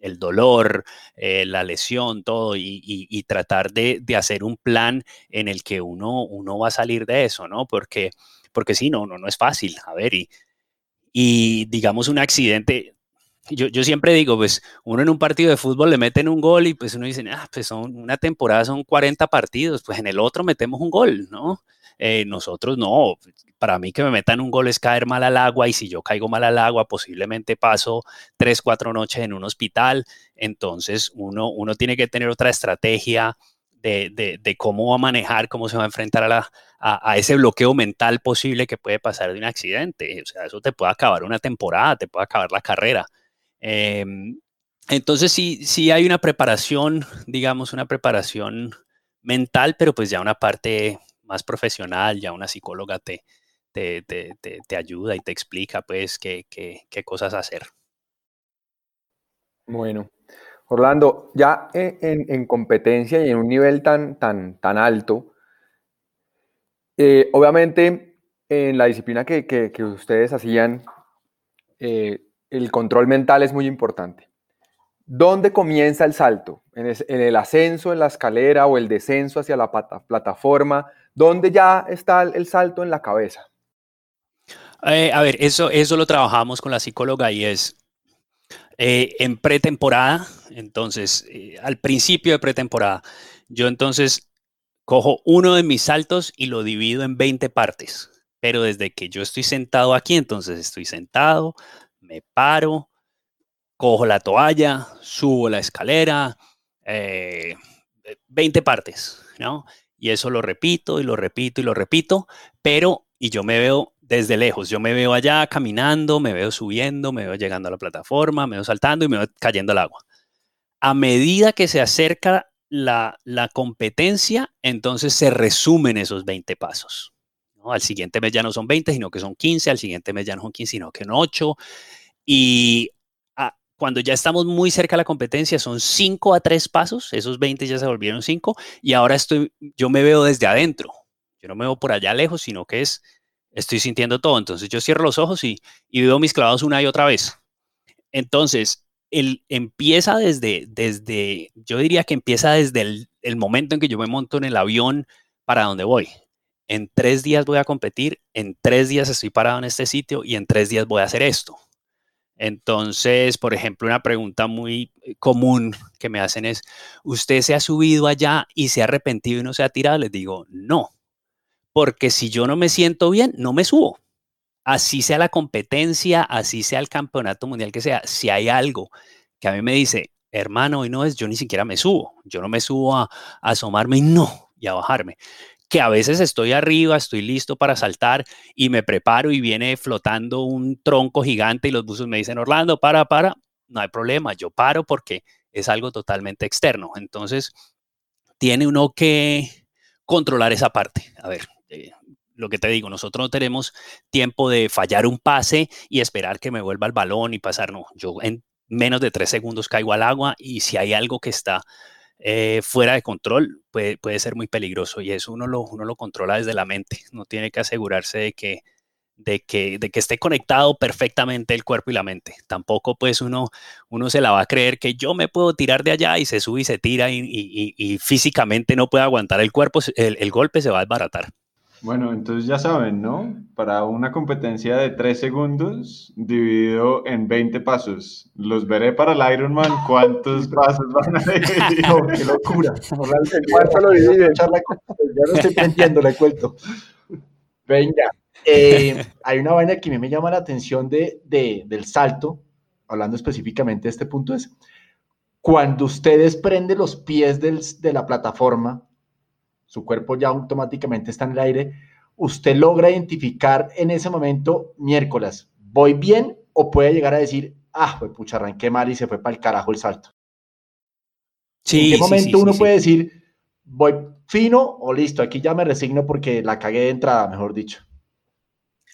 el dolor, eh, la lesión, todo, y, tratar de, hacer un plan en el que uno, uno va a salir de eso, ¿no? Porque, porque sí, no, no, no es fácil. A ver, y, y digamos un accidente, yo, yo, siempre digo, pues uno en un partido de fútbol le meten un gol y pues uno dice, ah, pues son una temporada son 40 partidos, pues en el otro metemos un gol, ¿no? Eh, nosotros no, para mí que me metan un gol es caer mal al agua y si yo caigo mal al agua posiblemente paso tres, cuatro noches en un hospital, entonces uno, uno tiene que tener otra estrategia de, de, cómo va a manejar, cómo se va a enfrentar a, la, a, ese bloqueo mental posible que puede pasar de un accidente. O sea, eso te puede acabar una temporada, te puede acabar la carrera. Em, entonces sí, sí hay una preparación, digamos, una preparación mental, pero pues ya una parte más profesional, ya una psicóloga te, te, te, te ayuda y te explica pues qué, qué, qué, cosas hacer. Bueno, Orlando, ya en, en, competencia y en un nivel tan, tan, tan alto, eh, obviamente en la disciplina que, que, que ustedes hacían, eh, el control mental es muy importante. ¿Dónde comienza el salto? ¿En, el ascenso, en la escalera o el descenso hacia la plataforma? ¿Dónde ya está el salto en la cabeza? Eh, a ver, eso, eso lo trabajamos con la psicóloga y es eh, en pretemporada, entonces, eh, al principio de pretemporada, yo entonces cojo uno de mis saltos y lo divido en 20 partes. Pero desde que yo estoy sentado aquí, entonces estoy sentado, me paro, cojo la toalla, subo la escalera, 20 eh, partes, ¿no? Y eso lo repito y lo repito y lo repito, pero, y yo me veo desde lejos, yo me veo allá caminando, me veo subiendo, me veo llegando a la plataforma, me veo saltando y me veo cayendo al agua. A medida que se acerca la, la competencia, entonces se resumen esos 20 pasos. Al siguiente mes ya no son 20, sino que son 15, al siguiente mes ya no son 15, sino que son 8. Y cuando ya estamos muy cerca de la competencia, son 5 a 3 pasos, esos 20 ya se volvieron 5, y ahora estoy, yo me veo desde adentro. Yo no me veo por allá lejos, sino que es, estoy sintiendo todo. Entonces yo cierro los ojos y, y veo mis clavados una y otra vez. Entonces, el, empieza desde, desde, yo diría que empieza desde el, el momento en que yo me monto en el avión para donde voy en tres días voy a competir, en tres días estoy parado en este sitio y en tres días voy a hacer esto. Entonces, por ejemplo, una pregunta muy eh, común que me hacen es, ¿usted se ha subido allá y se ha arrepentido y no se ha tirado? Les digo, no, porque si yo no me siento bien, no me subo. Así sea la competencia, así sea el campeonato mundial que sea, si hay algo que a mí me dice, hermano, hoy no es, yo ni siquiera me subo. Yo no me subo a, a asomarme y no, y a bajarme que a veces estoy arriba, estoy listo para saltar y me preparo y viene flotando un tronco gigante y los buzos me dicen, Orlando, para, para, no hay problema, yo paro porque es algo totalmente externo. Entonces, tiene uno que controlar esa parte. A ver, eh, lo que te digo, nosotros no tenemos tiempo de fallar un pase y esperar que me vuelva el balón y pasar, no, yo en menos de tres segundos caigo al agua y si hay algo que está eh, fuera de control puede, puede, ser muy peligroso y eso uno lo, uno lo controla desde la mente. No tiene que asegurarse de que, de que, de que esté conectado perfectamente el cuerpo y la mente. Tampoco pues uno, uno se la va a creer que yo me puedo tirar de allá y se sube y se tira y, y, físicamente no puede aguantar el cuerpo, el, el golpe se va a desbaratar. Bueno, entonces ya saben, ¿no? Para una competencia de 3 segundos dividido en 20 pasos. Los veré para el Ironman. ¿Cuántos pasos van a dividir? No, ¡Qué locura! ¿Cuánto lo dividen? Ya no estoy entendiendo, le cuento. Venga, eh, hay una vaina que a mí me llama la atención de, de, del salto, hablando específicamente de este punto, es cuando usted desprende los pies del, de la plataforma, su cuerpo ya automáticamente está en el aire, usted logra identificar en ese momento, miércoles, ¿voy bien? O puede llegar a decir, ah, pues pucha, arranqué mal y se fue para el carajo el salto. Sí, ¿En qué momento uno puede decir, voy fino o listo, aquí ya me resigno porque la cagué de entrada, mejor dicho?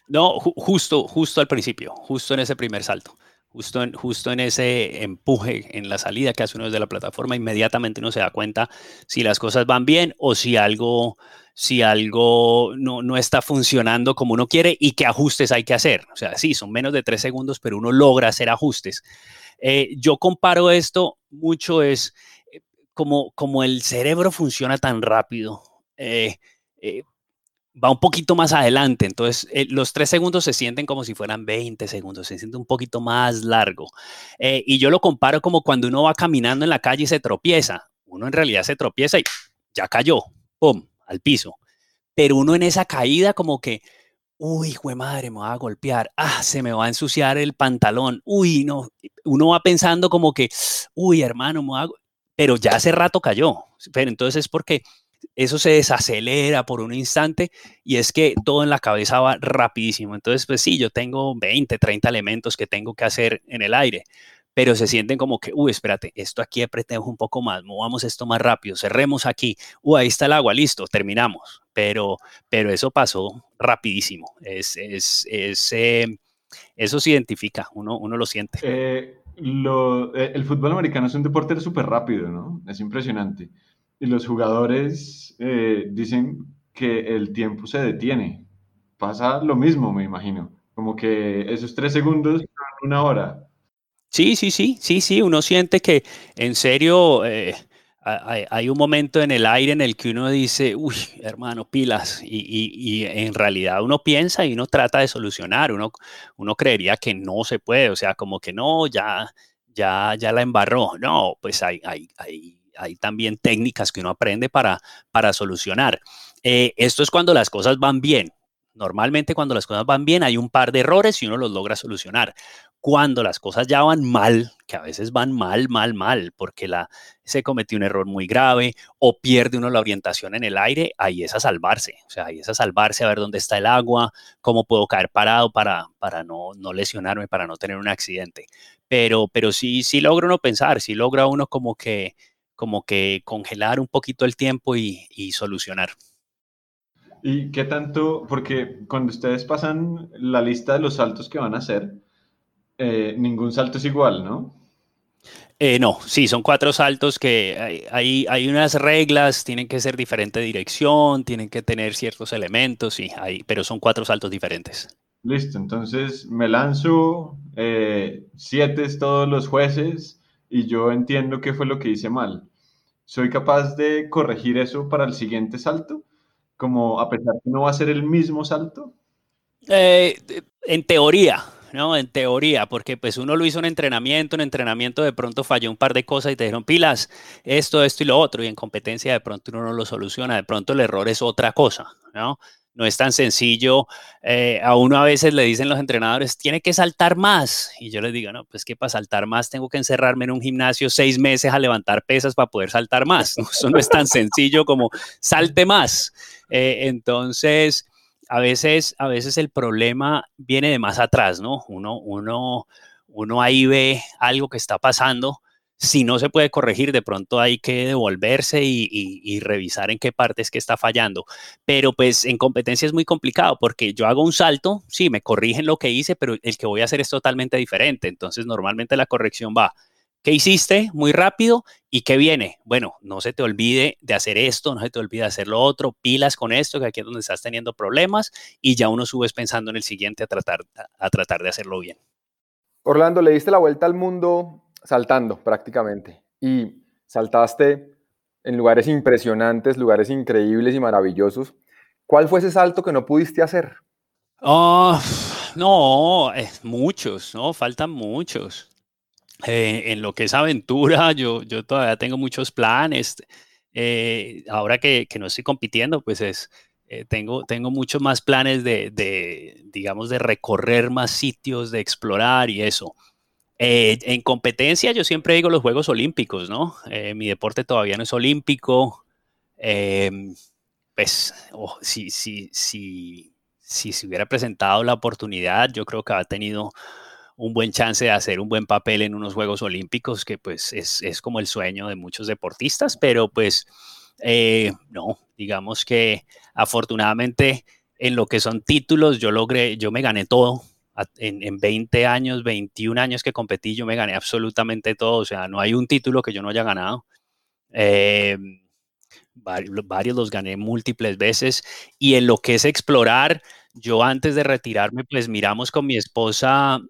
No, justo, justo al principio, justo en ese primer salto justo en, justo en ese empuje, en la salida que hace uno desde la plataforma, inmediatamente uno se da cuenta si las cosas van bien o si algo, si algo no, no, está funcionando como uno quiere y qué ajustes hay que hacer. O sea, sí, son menos de tres segundos, pero uno logra hacer ajustes. Eh, yo comparo esto mucho, es eh, como, como el cerebro funciona tan rápido. Eh, va un poquito más adelante, entonces eh, los tres segundos se sienten como si fueran 20 segundos, se siente un poquito más largo. Eh, y yo lo comparo como cuando uno va caminando en la calle y se tropieza. Uno en realidad se tropieza y ya cayó, ¡pum!, al piso. Pero uno en esa caída como que, uy, hijo madre, me va a golpear, ah, se me va a ensuciar el pantalón, uy, no. Uno va pensando como que, uy, hermano, me va Pero ya hace rato cayó. Pero entonces es porque eso se desacelera por un instante y es que todo en la cabeza va rapidísimo. Entonces, pues sí, yo tengo 20, 30 elementos que tengo que hacer en el aire, pero se sienten como que, uy, espérate, esto aquí apretemos un poco más, movamos esto más rápido, cerremos aquí, uy, ahí está el agua, listo, terminamos. Pero, pero eso pasó rapidísimo. Es, es, es eh, eso se identifica, uno, uno lo siente. Eh, lo, eh, el fútbol americano es un deporte súper rápido, ¿no? Es impresionante y los jugadores eh, dicen que el tiempo se detiene. Pasa lo mismo, me imagino. Como que esos tres segundos son una hora. Sí, sí, sí, sí, sí. Uno siente que en serio eh, hay, un momento en el aire en el que uno dice, uy, hermano, pilas. Y, en realidad uno piensa y uno trata de solucionar. Uno, uno creería que no se puede. O sea, como que no, ya, ya, ya la embarró. No, pues hay, hay, hay hay también técnicas que uno aprende para, para solucionar. Eh, esto es cuando las cosas van bien. Normalmente cuando las cosas van bien hay un par de errores y uno los logra solucionar. Cuando las cosas ya van mal, que a veces van mal, mal, mal, porque la, se cometió un error muy grave o pierde uno la orientación en el aire, ahí es a salvarse. O sea, ahí es a salvarse a ver dónde está el agua, cómo puedo caer parado para, para no, no lesionarme, para no tener un accidente. Pero, pero sí, sí logra uno pensar, sí logra uno como que, como que congelar un poquito el tiempo y, y solucionar. ¿Y qué tanto? Porque cuando ustedes pasan la lista de los saltos que van a hacer, eh, ningún salto es igual, ¿no? Eh, no, sí, son cuatro saltos que hay, hay, unas reglas, tienen que ser diferente dirección, tienen que tener ciertos elementos, sí, hay, pero son cuatro saltos diferentes. Listo, entonces me lanzo, eh, siete es todos los jueces y yo entiendo qué fue lo que hice mal. ¿Soy capaz de corregir eso para el siguiente salto? como a pesar que no va a ser el mismo salto? Eh, en teoría, ¿no? En teoría, porque pues uno lo hizo en entrenamiento, en entrenamiento de pronto falló un par de cosas y te dijeron pilas, esto, esto y lo otro, y en competencia de pronto uno no lo soluciona, de pronto el error es otra cosa, ¿no? no es tan sencillo. Eh, a uno a veces le dicen los entrenadores, tiene que saltar más. Y yo les digo, no, pues que para saltar más tengo que encerrarme en un gimnasio seis meses a levantar pesas para poder saltar más. Eso no es tan sencillo como salte más. Eh, entonces, a veces, a veces el problema viene de más atrás, ¿no? Uno, uno, uno ahí ve algo que está pasando si no se puede corregir, de pronto hay que devolverse y, revisar en qué parte es que está fallando. Pero pues en competencia es muy complicado porque yo hago un salto, sí, me corrigen lo que hice, pero el que voy a hacer es totalmente diferente. Entonces normalmente la corrección va, ¿qué hiciste? Muy rápido. ¿Y qué viene? Bueno, no se te olvide de hacer esto, no se te olvide de hacer lo otro, pilas con esto, que aquí es donde estás teniendo problemas y ya uno subes pensando en el siguiente a tratar, a tratar de hacerlo bien. Orlando, le diste la vuelta al mundo saltando prácticamente. Y saltaste en lugares impresionantes, lugares increíbles y maravillosos. ¿Cuál fue ese salto que no pudiste hacer? Oh, no, muchos, ¿no? Faltan muchos. Eh, en lo que es aventura, yo, yo todavía tengo muchos planes. Eh, ahora que, que, no estoy compitiendo, pues es, eh, tengo, tengo muchos más planes de, de, digamos, de recorrer más sitios, de explorar y eso. Eh, en competencia yo siempre digo los Juegos Olímpicos, ¿no? Eh, mi deporte todavía no es olímpico. Em, pues oh, si, si, si, si se hubiera presentado la oportunidad, yo creo que ha tenido un buen chance de hacer un buen papel en unos Juegos Olímpicos, que pues es, es como el sueño de muchos deportistas, pero pues eh, no, digamos que afortunadamente en lo que son títulos yo logré, yo me gané todo, en, 20 años, 21 años que competí, yo me gané absolutamente todo. O sea, no hay un título que yo no haya ganado. Eh, varios, los gané múltiples veces. Y en lo que es explorar, yo antes de retirarme, pues miramos con mi esposa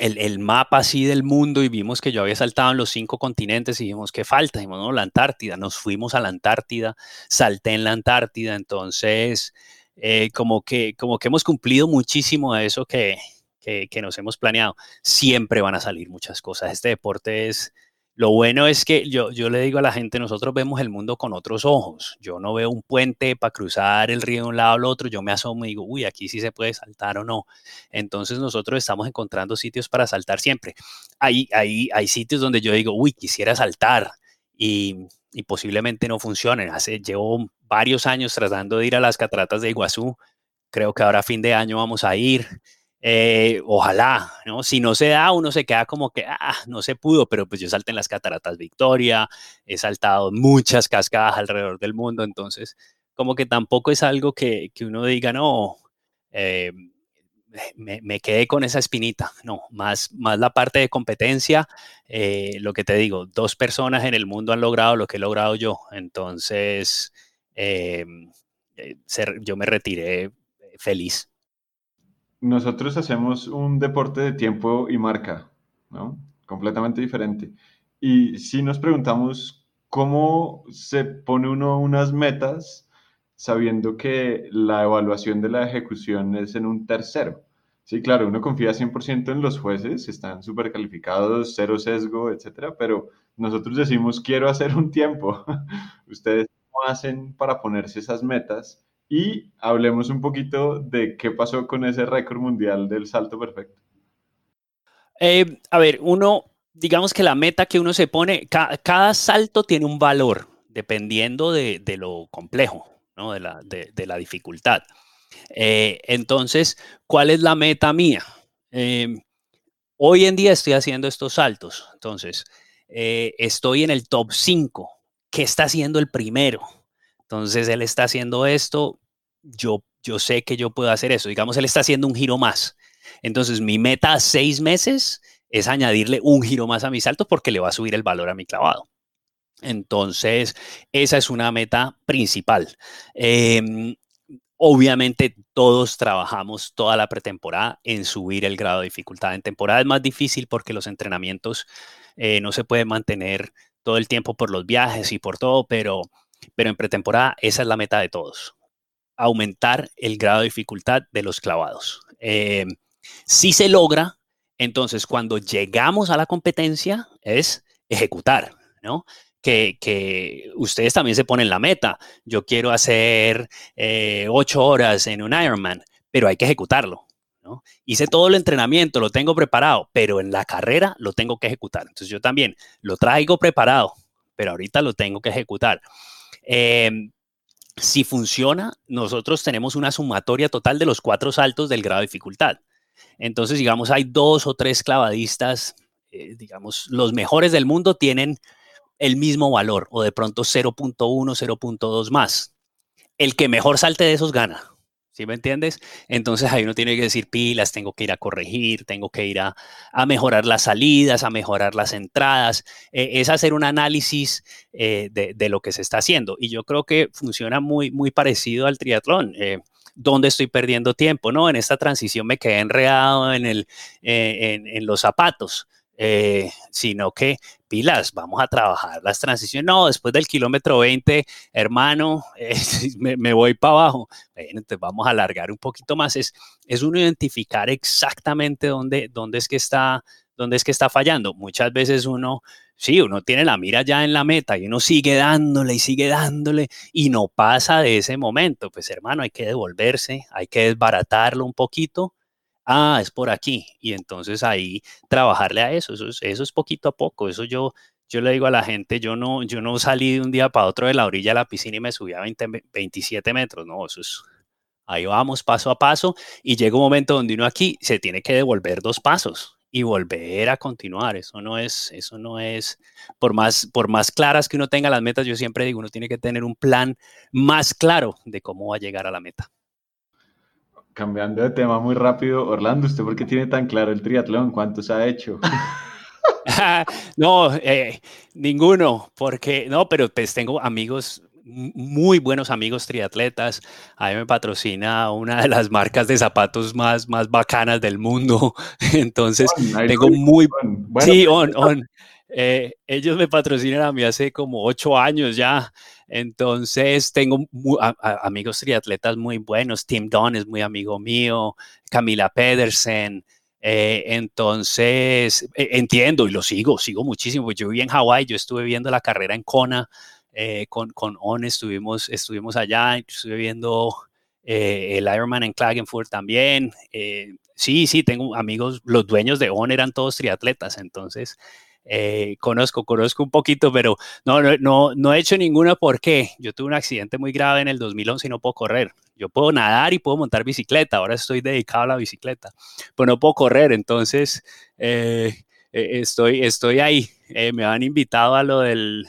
el, el, mapa así del mundo y vimos que yo había saltado en los cinco continentes y dijimos, ¿qué falta? Dijimos, no, la Antártida. Nos fuimos a la Antártida, salté en la Antártida. Entonces, eh, como, que, como que hemos cumplido muchísimo de eso que, que, nos hemos planeado. Siempre van a salir muchas cosas. Este deporte es, lo bueno es que yo, yo le digo a la gente, nosotros vemos el mundo con otros ojos. Yo no veo un puente para cruzar el río de un lado al otro, yo me asomo y digo, uy, aquí sí se puede saltar o no. Entonces nosotros estamos encontrando sitios para saltar siempre. Hay, hay, hay sitios donde yo digo, uy, quisiera saltar y, y posiblemente no funcionen. Hace, llevo varios años tratando de ir a las cataratas de Iguazú. Creo que ahora fin de año vamos a ir. Eh, ojalá, ¿no? Si no se da, uno se queda como que, ah, no se pudo, pero pues yo salté en las cataratas Victoria, he saltado muchas cascadas alrededor del mundo, entonces como que tampoco es algo que, que uno diga, no, eh, me, me, quedé con esa espinita, no, más, más la parte de competencia, eh, lo que te digo, dos personas en el mundo han logrado lo que he logrado yo, entonces em, eh, yo me retiré feliz. Nosotros hacemos un deporte de tiempo y marca, ¿no? Completamente diferente. Y si nos preguntamos cómo se pone uno unas metas sabiendo que la evaluación de la ejecución es en un tercero. Sí, claro, uno confía 100% en los jueces, están súper calificados, cero sesgo, etcétera, pero nosotros decimos quiero hacer un tiempo. ¿Ustedes cómo hacen para ponerse esas metas y hablemos un poquito de qué pasó con ese récord mundial del salto perfecto. Eh, a ver, uno, digamos que la meta que uno se pone, cada salto tiene un valor dependiendo de, lo complejo, ¿no? de, la, de, la dificultad. Eh, entonces, ¿cuál es la meta mía? Eh, hoy en día estoy haciendo estos saltos, entonces, estoy en el top 5. ¿Qué está haciendo el primero? Entonces, él está haciendo esto, yo, yo sé que yo puedo hacer eso. Digamos, él está haciendo un giro más. Entonces, mi meta a seis meses es añadirle un giro más a mi salto porque le va a subir el valor a mi clavado. Entonces, esa es una meta principal. Em, obviamente, todos trabajamos toda la pretemporada en subir el grado de dificultad. En temporada es más difícil porque los entrenamientos eh, no se pueden mantener todo el tiempo por los viajes y por todo, pero, pero en pretemporada esa es la meta de todos aumentar el grado de dificultad de los clavados. Eh, si se logra, entonces cuando llegamos a la competencia es ejecutar, ¿no? Que, ustedes también se ponen la meta. Yo quiero hacer eh, ocho horas en un Ironman, pero hay que ejecutarlo. ¿no? Hice todo el entrenamiento, lo tengo preparado, pero en la carrera lo tengo que ejecutar. Entonces yo también lo traigo preparado, pero ahorita lo tengo que ejecutar. Eh, si funciona, nosotros tenemos una sumatoria total de los cuatro saltos del grado de dificultad. Entonces, digamos, hay dos o tres clavadistas, eh, digamos, los mejores del mundo tienen el mismo valor o de pronto 0.1, 0.2 más. El que mejor salte de esos gana. ¿Sí me entiendes? Entonces ahí uno tiene que decir pilas, tengo que ir a corregir, tengo que ir a, mejorar las salidas, a mejorar las entradas. Eh, es hacer un análisis eh, de, lo que se está haciendo. Y yo creo que funciona muy, muy parecido al triatlón. Eh, ¿Dónde estoy perdiendo tiempo? ¿no? En esta transición me quedé enredado en, el, en, en los zapatos. Eh, sino que pilas, vamos a trabajar las transiciones. No, después del kilómetro 20, hermano, eh, me, voy para abajo. entonces vamos a alargar un poquito más. Es, es uno identificar exactamente dónde, dónde, es que está, dónde es que está fallando. Muchas veces uno, sí, uno tiene la mira ya en la meta y uno sigue dándole y sigue dándole y no pasa de ese momento. Pues hermano, hay que devolverse, hay que desbaratarlo un poquito ah, es por aquí. Y entonces ahí trabajarle a eso, eso es, eso es poquito a poco. Eso yo, yo le digo a la gente, yo no, yo no salí de un día para otro de la orilla de la piscina y me subí a 27 metros, no, eso es, ahí vamos paso a paso y llega un momento donde uno aquí se tiene que devolver dos pasos y volver a continuar. Eso no es, eso no es, por más, por más claras que uno tenga las metas, yo siempre digo, uno tiene que tener un plan más claro de cómo va a llegar a la meta cambiando de tema muy rápido, Orlando, ¿usted por qué tiene tan claro el triatlón? ¿Cuántos ha hecho? no, eh, ninguno, porque no, pero pues tengo amigos, muy buenos amigos triatletas. A mí me patrocina una de las marcas de zapatos más, más bacanas del mundo. Entonces, tengo muy... sí, on, on. Eh, ellos me patrocinan a mí hace como ocho años ya. Entonces tengo amigos triatletas muy buenos. Tim Don es muy amigo mío, Camila Pedersen. Eh, entonces e, entiendo y lo sigo, sigo muchísimo. Yo viví en Hawái, yo estuve viendo la carrera en Kona eh, con, con On, estuvimos, estuvimos allá, estuve viendo el Ironman en Klagenfurt también. sí, sí, tengo amigos, los dueños de On eran todos triatletas, entonces eh, conozco, conozco un poquito, pero no, no, no he hecho ninguna porque yo tuve un accidente muy grave en el 2011 y no puedo correr. Yo puedo nadar y puedo montar bicicleta, ahora estoy dedicado a la bicicleta, pero no puedo correr, entonces eh, eh, estoy, estoy ahí. me han invitado a lo del,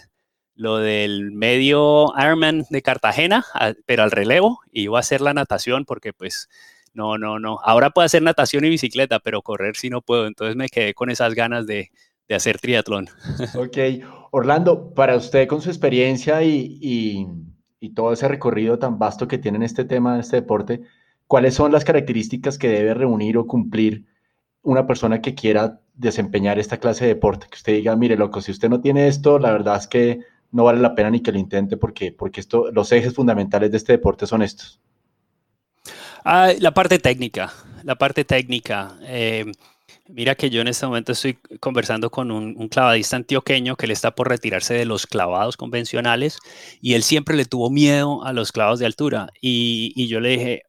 lo del medio Ironman de Cartagena, pero al relevo, y iba a hacer la natación porque pues no, no, no. Ahora puedo hacer natación y bicicleta, pero correr sí no puedo. Entonces me quedé con esas ganas de, de hacer triatlón. Ok, Orlando, para usted con su experiencia y, todo ese recorrido tan vasto que tiene en este tema, en este deporte, ¿cuáles son las características que debe reunir o cumplir una persona que quiera desempeñar esta clase de deporte? Que usted diga, mire, loco, si usted no tiene esto, la verdad es que no vale la pena ni que lo intente porque, porque esto, los ejes fundamentales de este deporte son estos. Ah, la parte técnica, la parte técnica. Eh, Mira que yo en este momento estoy conversando con un, clavadista antioqueño que le está por retirarse de los clavados convencionales y él siempre le tuvo miedo a los clavados de altura. Y, y yo le dije,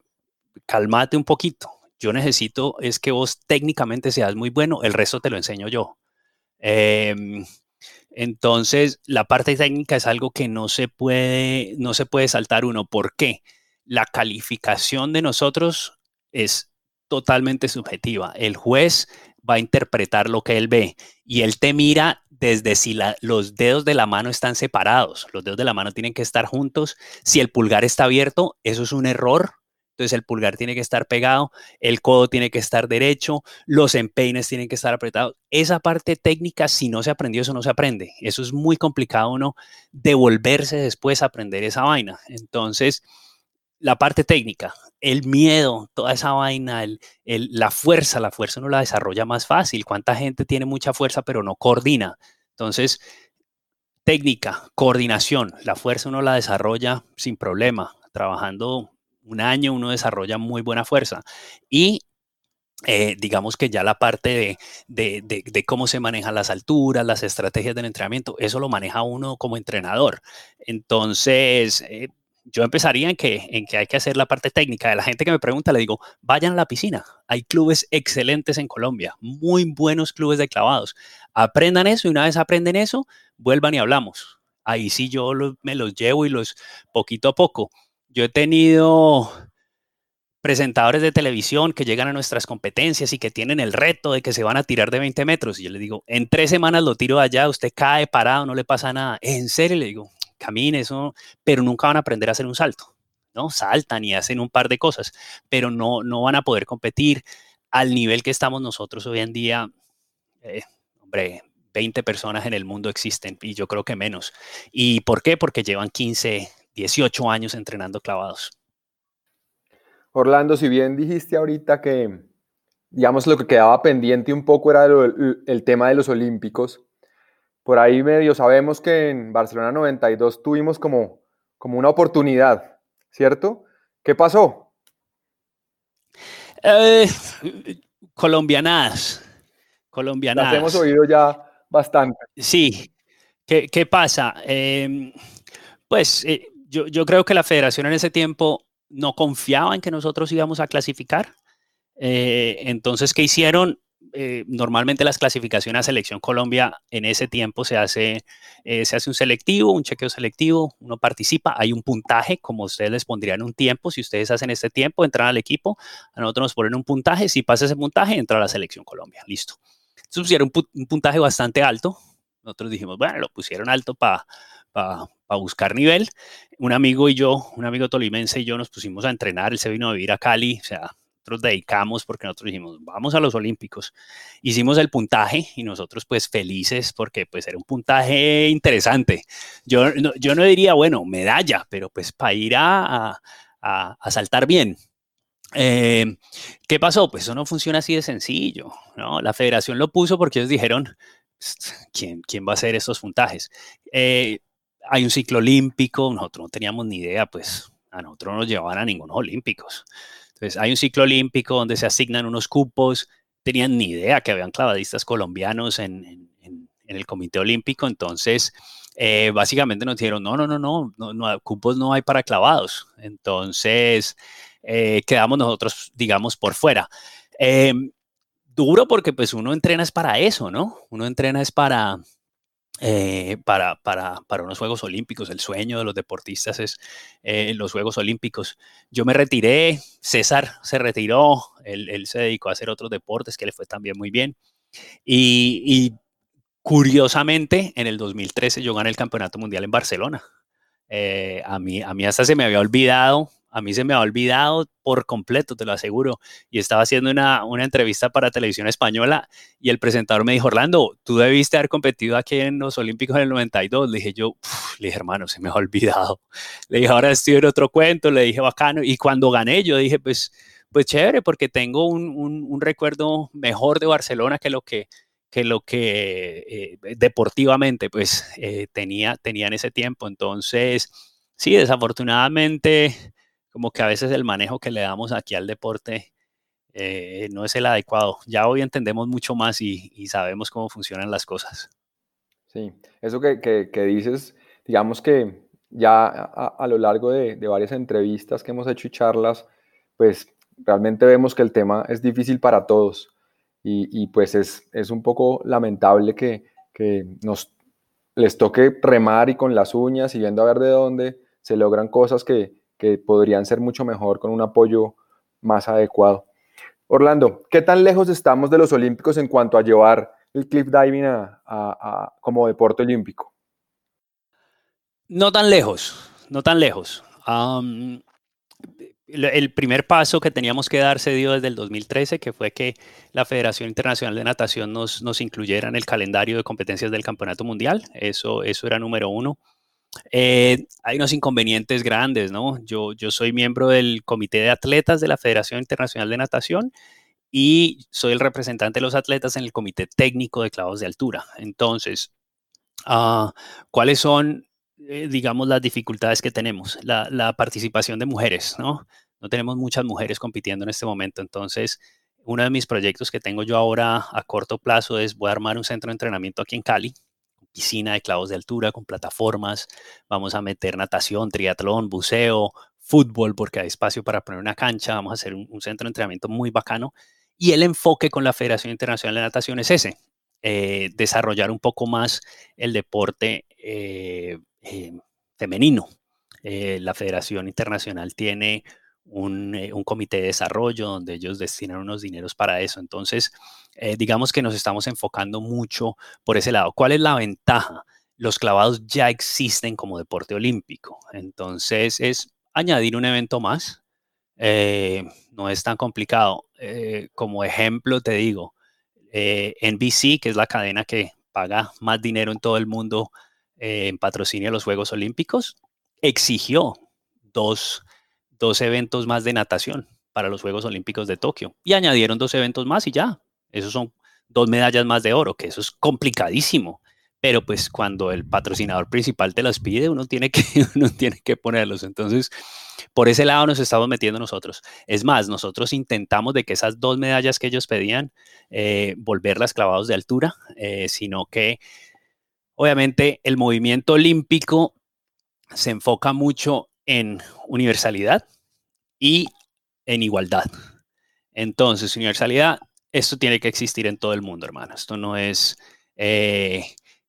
cálmate un poquito. Yo necesito es que vos técnicamente seas muy bueno, el resto te lo enseño yo. Em, entonces, la parte técnica es algo que no se puede, no se puede saltar uno. ¿Por qué? La calificación de nosotros es totalmente subjetiva. El juez va a interpretar lo que él ve y él te mira desde si los dedos de la mano están separados. Los dedos de la mano tienen que estar juntos. Si el pulgar está abierto, eso es un error entonces el pulgar tiene que estar pegado, el codo tiene que estar derecho, los empeines tienen que estar apretados. Esa parte técnica, si no se aprendió, eso no se aprende. Eso es muy complicado uno devolverse después a aprender esa vaina. Entonces, la parte técnica, el miedo, toda esa vaina, la fuerza, la fuerza uno la desarrolla más fácil. ¿Cuánta gente tiene mucha fuerza pero no coordina? Entonces, técnica, coordinación, la fuerza uno la desarrolla sin problema, trabajando un año uno desarrolla muy buena fuerza. Y eh, digamos que ya la parte de, cómo se manejan las alturas, las estrategias del entrenamiento, eso lo maneja uno como entrenador. Entonces, eh, yo empezaría en que, en que hay que hacer la parte técnica. De la gente que me pregunta, le digo, vayan a la piscina. Hay clubes excelentes en Colombia, muy buenos clubes de clavados. Aprendan eso y una vez aprenden eso, vuelvan y hablamos. Ahí sí yo me los llevo y los poquito a poco. Yo he tenido presentadores de televisión que llegan a nuestras competencias y que tienen el reto de que se van a tirar de 20 metros. Y yo le digo, en tres semanas lo tiro allá, usted cae parado, no le pasa nada. En serio, le digo, camine eso, pero nunca van a aprender a hacer un salto. ¿no? Saltan y hacen un par de cosas, pero no, no van a poder competir al nivel que estamos nosotros hoy en día. Eh, hombre, 20 personas en el mundo existen y yo creo que menos. ¿Y por qué? Porque llevan 15, 18 años entrenando clavados. Orlando, si bien dijiste ahorita que, digamos, lo que quedaba pendiente un poco era el, tema de los Olímpicos, por ahí medio sabemos que en Barcelona 92 tuvimos como, como una oportunidad, ¿cierto? ¿Qué pasó? Eh, colombianadas. Colombianadas. Las hemos oído ya bastante. Sí. ¿Qué, pasa? Em, pues eh, yo, creo que la federación en ese tiempo no confiaba en que nosotros íbamos a clasificar. Eh, entonces, ¿qué hicieron? Eh, normalmente las clasificaciones a Selección Colombia en ese tiempo se hace, eh, se hace un selectivo, un chequeo selectivo, uno participa, hay un puntaje, como ustedes les pondrían un tiempo, si ustedes hacen este tiempo, entran al equipo, a nosotros nos ponen un puntaje, si pasa ese puntaje, entra a la Selección Colombia, listo. Entonces pusieron un, puntaje bastante alto, nosotros dijimos, bueno, lo pusieron alto para a buscar nivel. Un amigo y yo, un amigo tolimense y yo nos pusimos a entrenar, él se vino a vivir a Cali, o sea, nosotros dedicamos porque nosotros dijimos, vamos a los Olímpicos. Hicimos el puntaje y nosotros pues felices porque pues era un puntaje interesante. Yo no, yo no diría, bueno, medalla, pero pues para ir a, a, saltar bien. Eh, ¿Qué pasó? Pues eso no funciona así de sencillo, ¿no? La federación lo puso porque ellos dijeron, ¿quién, quién va a hacer estos puntajes? Eh, hay un ciclo olímpico, nosotros no teníamos ni idea, pues a nosotros no nos llevaban a ningunos olímpicos. Entonces, hay un ciclo olímpico donde se asignan unos cupos, tenían ni idea que habían clavadistas colombianos en, el Comité Olímpico, entonces, eh, básicamente nos dijeron, no, no, no, no, cupos no hay para clavados. Entonces, eh, quedamos nosotros, digamos, por fuera. Em, duro porque pues uno entrena es para eso, ¿no? Uno entrena es para, eh, para, para, para, unos Juegos Olímpicos. El sueño de los deportistas es eh, los Juegos Olímpicos. Yo me retiré, César se retiró, él, se dedicó a hacer otros deportes que le fue también muy bien. Y, curiosamente, en el 2013 yo gané el Campeonato Mundial en Barcelona. Eh, a, mí, a mí hasta se me había olvidado a mí se me ha olvidado por completo, te lo aseguro. Y estaba haciendo una, entrevista para televisión española y el presentador me dijo, Orlando, tú debiste haber competido aquí en los Olímpicos en el 92. Le dije yo, le dije, hermano, se me ha olvidado. Le dije, ahora estoy en otro cuento, le dije, bacano. Y cuando gané, yo dije, pues, pues chévere, porque tengo un, recuerdo mejor de Barcelona que lo que, que lo que eh, deportivamente pues eh, tenía, tenía en ese tiempo. Entonces, sí, desafortunadamente como que a veces el manejo que le damos aquí al deporte eh, no es el adecuado. Ya hoy entendemos mucho más y, sabemos cómo funcionan las cosas. Sí, eso que, dices, digamos que ya a, lo largo de, varias entrevistas que hemos hecho y charlas, pues realmente vemos que el tema es difícil para todos y, pues es, es, un poco lamentable que, que nos les toque remar y con las uñas y viendo a ver de dónde se logran cosas que, que podrían ser mucho mejor con un apoyo más adecuado. Orlando, ¿qué tan lejos estamos de los Olímpicos en cuanto a llevar el cliff diving a, como deporte olímpico? No tan lejos, no tan lejos. el primer paso que teníamos que dar se dio desde el 2013, que fue que la Federación Internacional de Natación nos, nos incluyera en el calendario de competencias del Campeonato Mundial. Eso, eso era número uno. Eh, hay unos inconvenientes grandes, ¿no? Yo, soy miembro del Comité de Atletas de la Federación Internacional de Natación y soy el representante de los atletas en el Comité Técnico de Clavos de Altura. Entonces, ah, ¿cuáles son, eh, digamos, las dificultades que tenemos? La, la, participación de mujeres, ¿no? No tenemos muchas mujeres compitiendo en este momento. Entonces, uno de mis proyectos que tengo yo ahora a corto plazo es voy a armar un centro de entrenamiento aquí en Cali, piscina de clavos de altura, con plataformas. Vamos a meter natación, triatlón, buceo, fútbol, porque hay espacio para poner una cancha. Vamos a hacer un, centro de entrenamiento muy bacano. Y el enfoque con la Federación Internacional de Natación es ese, eh, desarrollar un poco más el deporte eh, eh, femenino. la Federación Internacional tiene un, un, comité de desarrollo donde ellos destinan unos dineros para eso. Entonces, eh, digamos que nos estamos enfocando mucho por ese lado. ¿Cuál es la ventaja? Los clavados ya existen como deporte olímpico, entonces es añadir un evento más. Eh, no es tan complicado. Eh, como ejemplo, te digo, NBC, que es la cadena que paga más dinero en todo el mundo en patrocinio de los Juegos Olímpicos, exigió dos, dos eventos más de natación para los Juegos Olímpicos de Tokio y añadieron dos eventos más y ya, esos son dos medallas más de oro, que eso es complicadísimo. Pero pues cuando el patrocinador principal te las pide, uno tiene que, uno tiene que ponerlos. Entonces, por ese lado nos estamos metiendo nosotros. Es más, nosotros intentamos de que esas dos medallas que ellos pedían, eh, volverlas clavados de altura, eh, sino que obviamente el movimiento olímpico se enfoca mucho en universalidad y en igualdad. Entonces, universalidad esto tiene que existir en todo el mundo, hermano. Esto no es eh,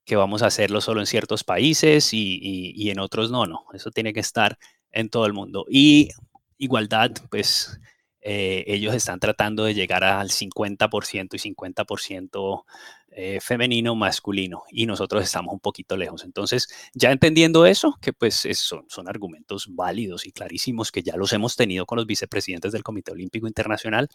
que vamos a hacerlo solo en ciertos países y, en otros no, no. Eso tiene que estar en todo el mundo. Y igualdad, pues eh, ellos están tratando de llegar al 50% y 50% eh, femenino, masculino, y nosotros estamos un poquito lejos. Entonces, ya entendiendo eso, que pues son, son, argumentos válidos y clarísimos que ya los hemos tenido con los vicepresidentes del Comité Olímpico Internacional,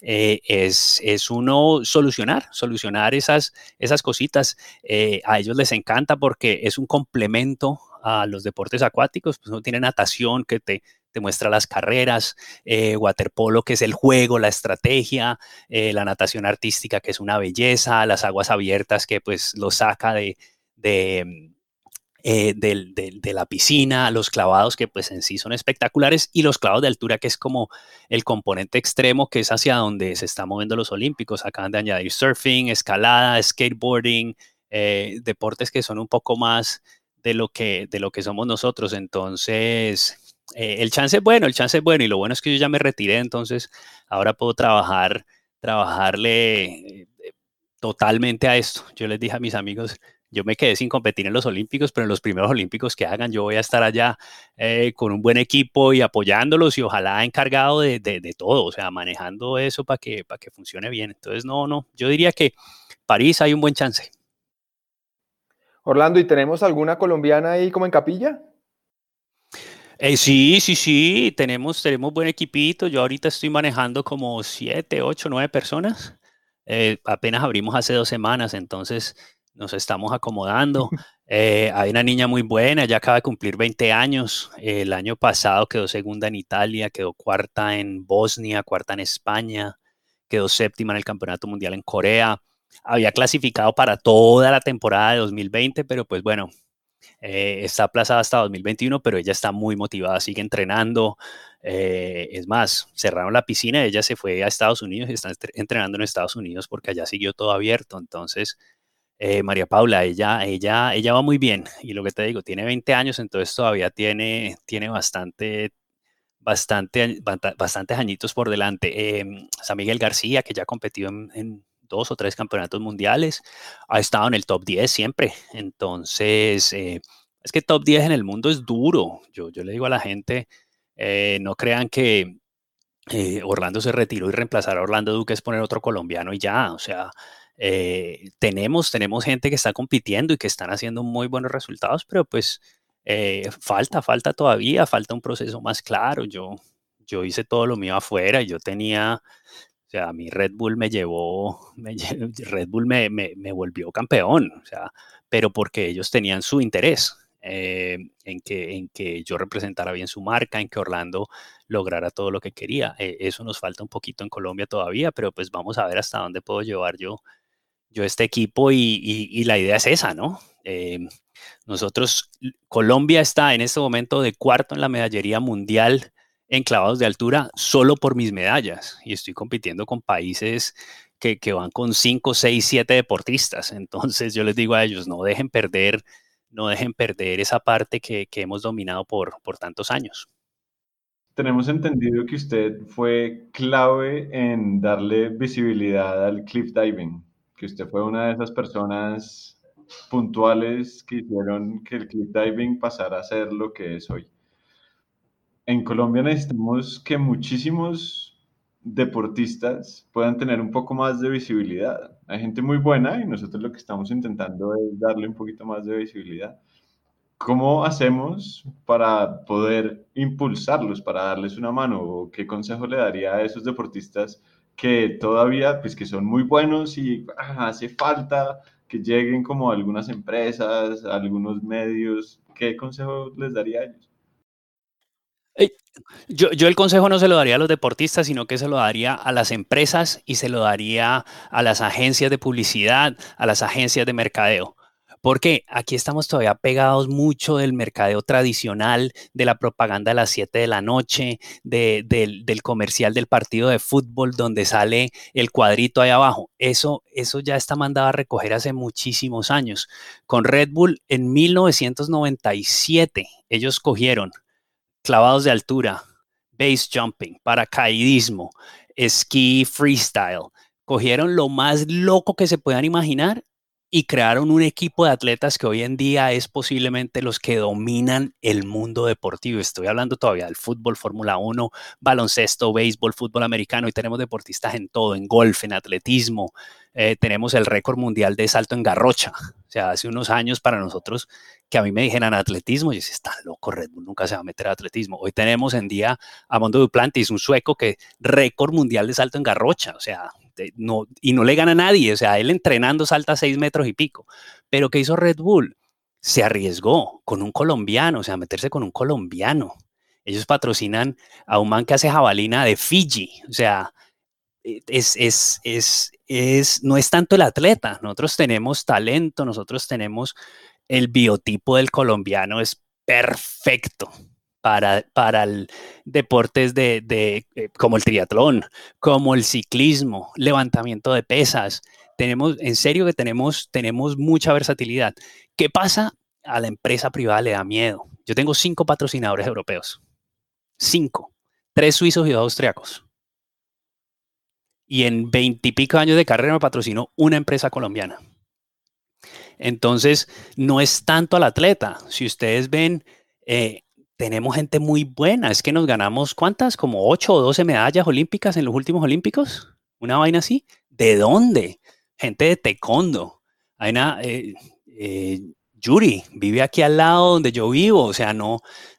eh, es, es, uno solucionar, solucionar esas, esas cositas. Eh, a ellos les encanta porque es un complemento los deportes acuáticos, pues no tiene natación que te, te muestra las carreras, eh, waterpolo que es el juego, la estrategia, eh, la natación artística que es una belleza, las aguas abiertas que pues lo saca de, de, eh, de, la piscina, los clavados que pues en sí son espectaculares y los clavados de altura que es como el componente extremo que es hacia donde se están moviendo los olímpicos. Acaban de añadir surfing, escalada, skateboarding, deportes que son un poco más de lo que, de lo que somos nosotros. Entonces, eh, el chance es bueno, el chance es bueno y lo bueno es que yo ya me retiré, entonces ahora puedo trabajar, trabajarle eh, totalmente a esto. Yo les dije a mis amigos, yo me quedé sin competir en los Olímpicos, pero en los primeros Olímpicos que hagan, yo voy a estar allá eh, con un buen equipo y apoyándolos y ojalá encargado de, de, todo, o sea, manejando eso para que, para que funcione bien. Entonces, no, no, yo diría que París hay un buen chance. Orlando, ¿y tenemos alguna colombiana ahí como en capilla? Eh, sí, sí, sí, tenemos, tenemos buen equipito. Yo ahorita estoy manejando como siete, ocho, nueve personas. Eh, apenas abrimos hace dos semanas, entonces nos estamos acomodando. Eh, hay una niña muy buena, ya acaba de cumplir 20 años. el año pasado quedó segunda en Italia, quedó cuarta en Bosnia, cuarta en España, quedó séptima en el Campeonato Mundial en Corea. Había clasificado para toda la temporada de 2020, pero pues bueno, Eh, está aplazada hasta 2021, pero ella está muy motivada, sigue entrenando. Eh, es más, cerraron la piscina, ella se fue a Estados Unidos y está entrenando en Estados Unidos porque allá siguió todo abierto. Entonces, eh, María Paula, ella, ella, ella va muy bien. Y lo que te digo, tiene 20 años, entonces todavía tiene, tiene bastante, bastante, bastantes añitos por delante. San Miguel García, que ya ha competido en dos o tres campeonatos mundiales, ha estado en el top 10 siempre. Entonces, eh, es que top 10 en el mundo es duro. Yo, yo le digo a la gente, eh, no crean que eh, Orlando se retiró y reemplazar a Orlando Duque es poner otro colombiano y ya. O sea, tenemos, tenemos gente que está compitiendo y que están haciendo muy buenos resultados, pero pues falta, falta todavía, falta un proceso más claro. Yo, yo hice todo lo mío afuera, yo tenía o sea, a mí Red Bull me llevó, Red Bull me, me, volvió campeón, o sea, pero porque ellos tenían su interés eh, en, que, en que yo representara bien su marca, en que Orlando lograra todo lo que quería. Eh, eso nos falta un poquito en Colombia todavía, pero pues vamos a ver hasta dónde puedo llevar yo, yo este equipo y, y, la idea es esa, ¿no? Eh, nosotros, Colombia está en este momento de cuarto en la medallería mundial en clavados de altura solo por mis medallas y estoy compitiendo con países que, van con 5, 6, 7 deportistas. Entonces yo les digo a ellos, no dejen perder, no dejen perder esa parte que, hemos dominado por tantos años. Tenemos entendido que usted fue clave en darle visibilidad al cliff diving, que usted fue una de esas personas puntuales que hicieron que el cliff diving pasara a ser lo que es hoy en Colombia necesitamos que muchísimos deportistas puedan tener un poco más de visibilidad. Hay gente muy buena y nosotros lo que estamos intentando es darle un poquito más de visibilidad. ¿Cómo hacemos para poder impulsarlos, para darles una mano? ¿Qué consejo le daría a esos deportistas que todavía, pues que son muy buenos y ah, hace falta que lleguen como algunas empresas, algunos medios? ¿Qué consejo les daría a ellos? Yo, el consejo no se lo daría a los deportistas, sino que se lo daría a las empresas y se lo daría a las agencias de publicidad, a las agencias de mercadeo. Porque aquí estamos todavía pegados mucho del mercadeo tradicional, de la propaganda a las 7 de la noche, del, del, comercial del partido de fútbol donde sale el cuadrito ahí abajo. Eso, eso ya está mandado a recoger hace muchísimos años. Con Red Bull en 1997, ellos cogieron clavados de altura, base jumping, paracaidismo, esquí freestyle. Cogieron lo más loco que se puedan imaginar y crearon un equipo de atletas que hoy en día es posiblemente los que dominan el mundo deportivo. Estoy hablando todavía del fútbol, Fórmula 1, baloncesto, béisbol, fútbol americano y tenemos deportistas en todo, en golf, en atletismo. Eh, tenemos el récord mundial de salto en garrocha. O sea, hace unos años para nosotros que a mí me dijeran atletismo, y decía, está loco, Red Bull nunca se va a meter a atletismo. Hoy tenemos en día a Mondo Duplantis, un sueco que récord mundial de salto en garrocha. O sea, no, y no le gana a nadie, o sea, él entrenando salta seis metros y pico. Pero ¿qué hizo Red Bull? Se arriesgó con un colombiano, o sea, meterse con un colombiano. Ellos patrocinan a un man que hace jabalina de Fiji, o sea, es, es, es, es, no es tanto el atleta, nosotros tenemos talento, nosotros tenemos el biotipo del colombiano, es perfecto para, para el deportes de, de, eh, como el triatlón, como el ciclismo, levantamiento de pesas. Tenemos, en serio que tenemos, tenemos mucha versatilidad. ¿Qué pasa? A la empresa privada le da miedo. Yo tengo cinco patrocinadores europeos. Cinco. Tres suizos y dos austriacos. Y en veintipico años de carrera me patrocinó una empresa colombiana. Entonces, no es tanto al atleta. Si ustedes ven, eh, tenemos gente muy buena. Es que nos ganamos, ¿cuántas? Como 8 o 12 medallas olímpicas en los últimos olímpicos. Una vaina así. ¿De dónde? Gente de taekwondo. Hay una, eh, eh, Yuri vive aquí al lado donde yo vivo. O sea, no,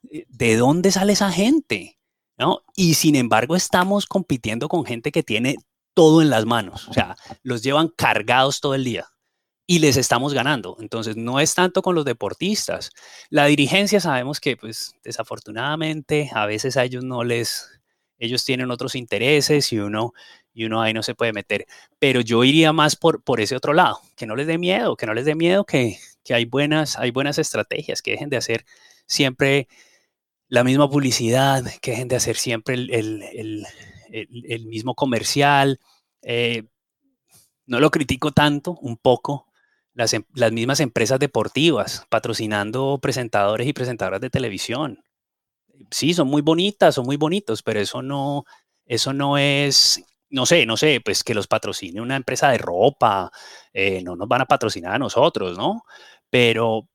eh, ¿de dónde sale esa gente? ¿No? Y sin embargo, estamos compitiendo con gente que tiene todo en las manos. O sea, los llevan cargados todo el día y les estamos ganando. Entonces, no es tanto con los deportistas. La dirigencia sabemos que, pues, desafortunadamente, a veces a ellos no les, ellos tienen otros intereses y uno, y uno ahí no se puede meter. Pero yo iría más por, por ese otro lado, que no les dé miedo, que no les dé miedo que, que hay buenas, hay buenas estrategias, que dejen de hacer siempre la misma publicidad, que dejen de hacer siempre el, mismo comercial. Eh, no lo critico tanto, un poco, las, em, las, mismas empresas deportivas patrocinando presentadores y presentadoras de televisión. Sí, son muy bonitas, son muy bonitos, pero eso no, eso no es, no sé, no sé, pues que los patrocine una empresa de ropa, eh, no nos van a patrocinar a nosotros, ¿no? Pero,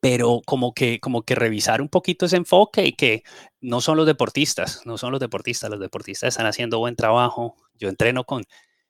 pero como que, como que revisar un poquito ese enfoque y que no son los deportistas, no son los deportistas, los deportistas están haciendo buen trabajo. Yo entreno con,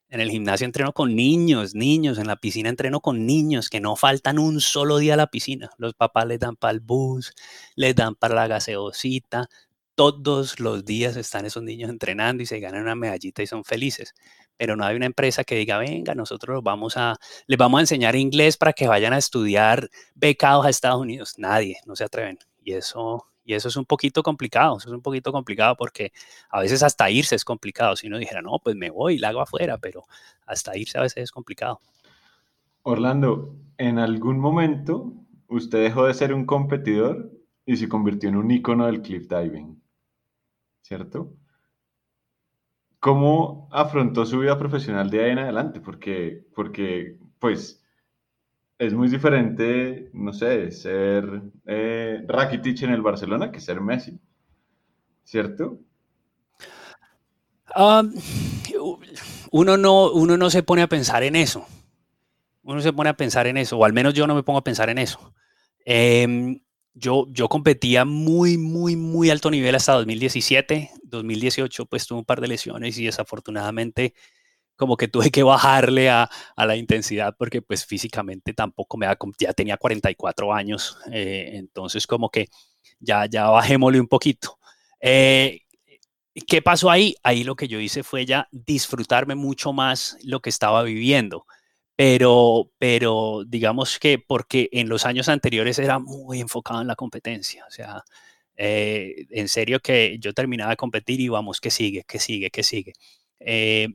en el gimnasio entreno con niños, niños, en la piscina entreno con niños que no faltan un solo día a la piscina. Los papás les dan para el bus, les dan para la gaseosita. Todos los días están esos niños entrenando y se ganan una medallita y son felices pero no hay una empresa que diga, venga, nosotros vamos a, les vamos a enseñar inglés para que vayan a estudiar becados a Estados Unidos. Nadie, no se atreven. Y eso, y eso es un poquito complicado, eso es un poquito complicado porque a veces hasta irse es complicado. Si uno dijera, no, pues me voy la hago afuera, pero hasta irse a veces es complicado. Orlando, en algún momento usted dejó de ser un competidor y se convirtió en un icono del cliff diving, ¿cierto? ¿Cómo afrontó su vida profesional de ahí en adelante? Porque, porque pues, es muy diferente, no sé, ser eh, Rakitic en el Barcelona que ser Messi, ¿cierto? uno, no, uno no se pone a pensar en eso. Uno se pone a pensar en eso, o al menos yo no me pongo a pensar en eso. Em, yo, yo competía muy, muy, muy alto nivel hasta 2017. 2018 pues tuve un par de lesiones y desafortunadamente como que tuve que bajarle a, a la intensidad porque pues físicamente tampoco me da, ya tenía 44 años, eh, entonces como que ya, ya bajémosle un poquito. Eh, ¿Qué pasó ahí? Ahí lo que yo hice fue ya disfrutarme mucho más lo que estaba viviendo pero, pero digamos que porque en los años anteriores era muy enfocado en la competencia, o sea, eh, en serio que yo terminaba de competir y vamos, que sigue, que sigue, que sigue. Eh,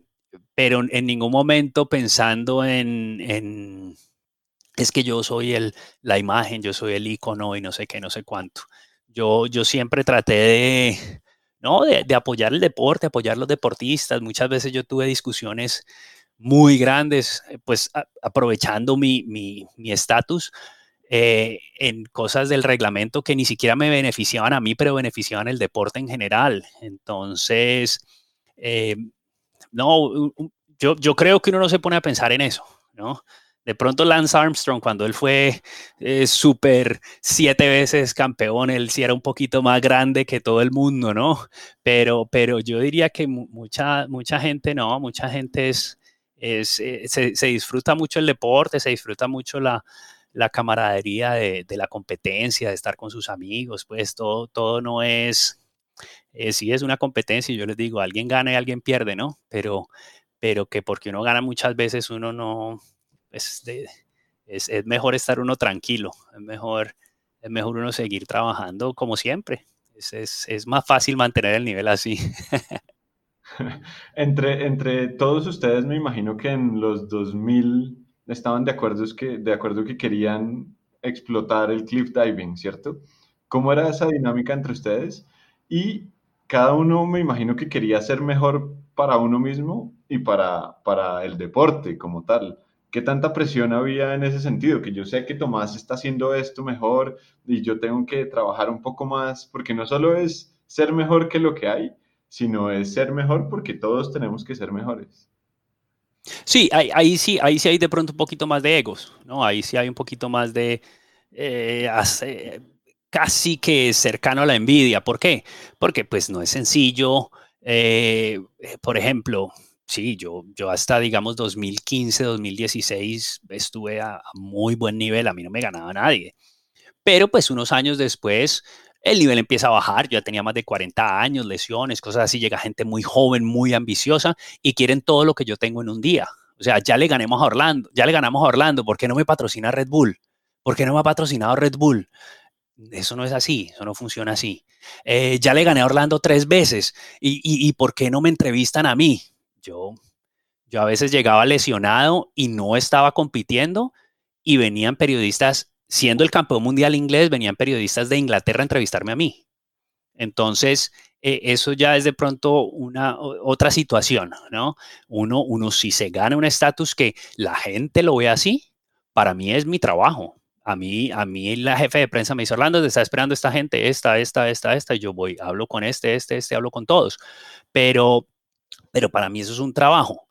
pero en ningún momento pensando en, en, es que yo soy el, la imagen, yo soy el icono y no sé qué, no sé cuánto. Yo, yo siempre traté de, ¿no? de, apoyar el deporte, apoyar los deportistas. Muchas veces yo tuve discusiones muy grandes, eh, pues aprovechando mi estatus eh, en cosas del reglamento que ni siquiera me beneficiaban a mí, pero beneficiaban el deporte en general. Entonces, eh, no, yo, yo creo que uno no se pone a pensar en eso, ¿no? De pronto Lance Armstrong, cuando él fue súper siete veces campeón, él sí era un poquito más grande que todo el mundo, ¿no? Pero, pero yo diría que mucha, mucha gente no, mucha gente es, es, eh, se, disfruta mucho el deporte, se disfruta mucho la, camaradería de, la competencia, de estar con sus amigos, pues todo, todo no es, eh, sí es una competencia, y yo les digo, alguien gana y alguien pierde, ¿no? Pero, pero que porque uno gana muchas veces uno no, es, es, mejor estar uno tranquilo, es mejor, es mejor uno seguir trabajando como siempre, es, es más fácil mantener el nivel así. entre, entre todos ustedes me imagino que en los 2000 estaban de acuerdo, que, de acuerdo que querían explotar el cliff diving, ¿cierto? ¿Cómo era esa dinámica entre ustedes? Y cada uno me imagino que quería ser mejor para uno mismo y para, para el deporte como tal. ¿Qué tanta presión había en ese sentido? Que yo sé que Tomás está haciendo esto mejor y yo tengo que trabajar un poco más, porque no solo es ser mejor que lo que hay, sino es ser mejor porque todos tenemos que ser mejores. Sí, ahí, sí, ahí sí hay de pronto un poquito más de egos, ¿no? Ahí sí hay un poquito más de eh, casi que cercano a la envidia. ¿Por qué? Porque pues no es sencillo. Eh, por ejemplo, sí, yo, yo hasta digamos 2015, 2016 estuve a muy buen nivel, a mí no me ganaba nadie. Pero pues unos años después el nivel empieza a bajar, yo ya tenía más de 40 años, lesiones, cosas así, llega gente muy joven, muy ambiciosa y quieren todo lo que yo tengo en un día. O sea, ya le ganemos a Orlando, ya le ganamos a Orlando, ¿por qué no me patrocina Red Bull? ¿Por qué no me ha patrocinado Red Bull? Eso no es así, eso no funciona así. Eh, ya le gané a Orlando tres veces y, ¿por qué no me entrevistan a mí? Yo, yo a veces llegaba lesionado y no estaba compitiendo y venían periodistas siendo el campeón mundial inglés, venían periodistas de Inglaterra a entrevistarme a mí. Entonces, eh, eso ya es de pronto una otra situación, ¿no? Uno, uno si se gana un estatus que la gente lo ve así, para mí es mi trabajo. A mí, a mí la jefe de prensa me dice, Orlando, te está esperando esta gente, esta, esta, esta, esta, y yo voy, hablo con este, este, este, hablo con todos. Pero, pero para mí eso es un trabajo.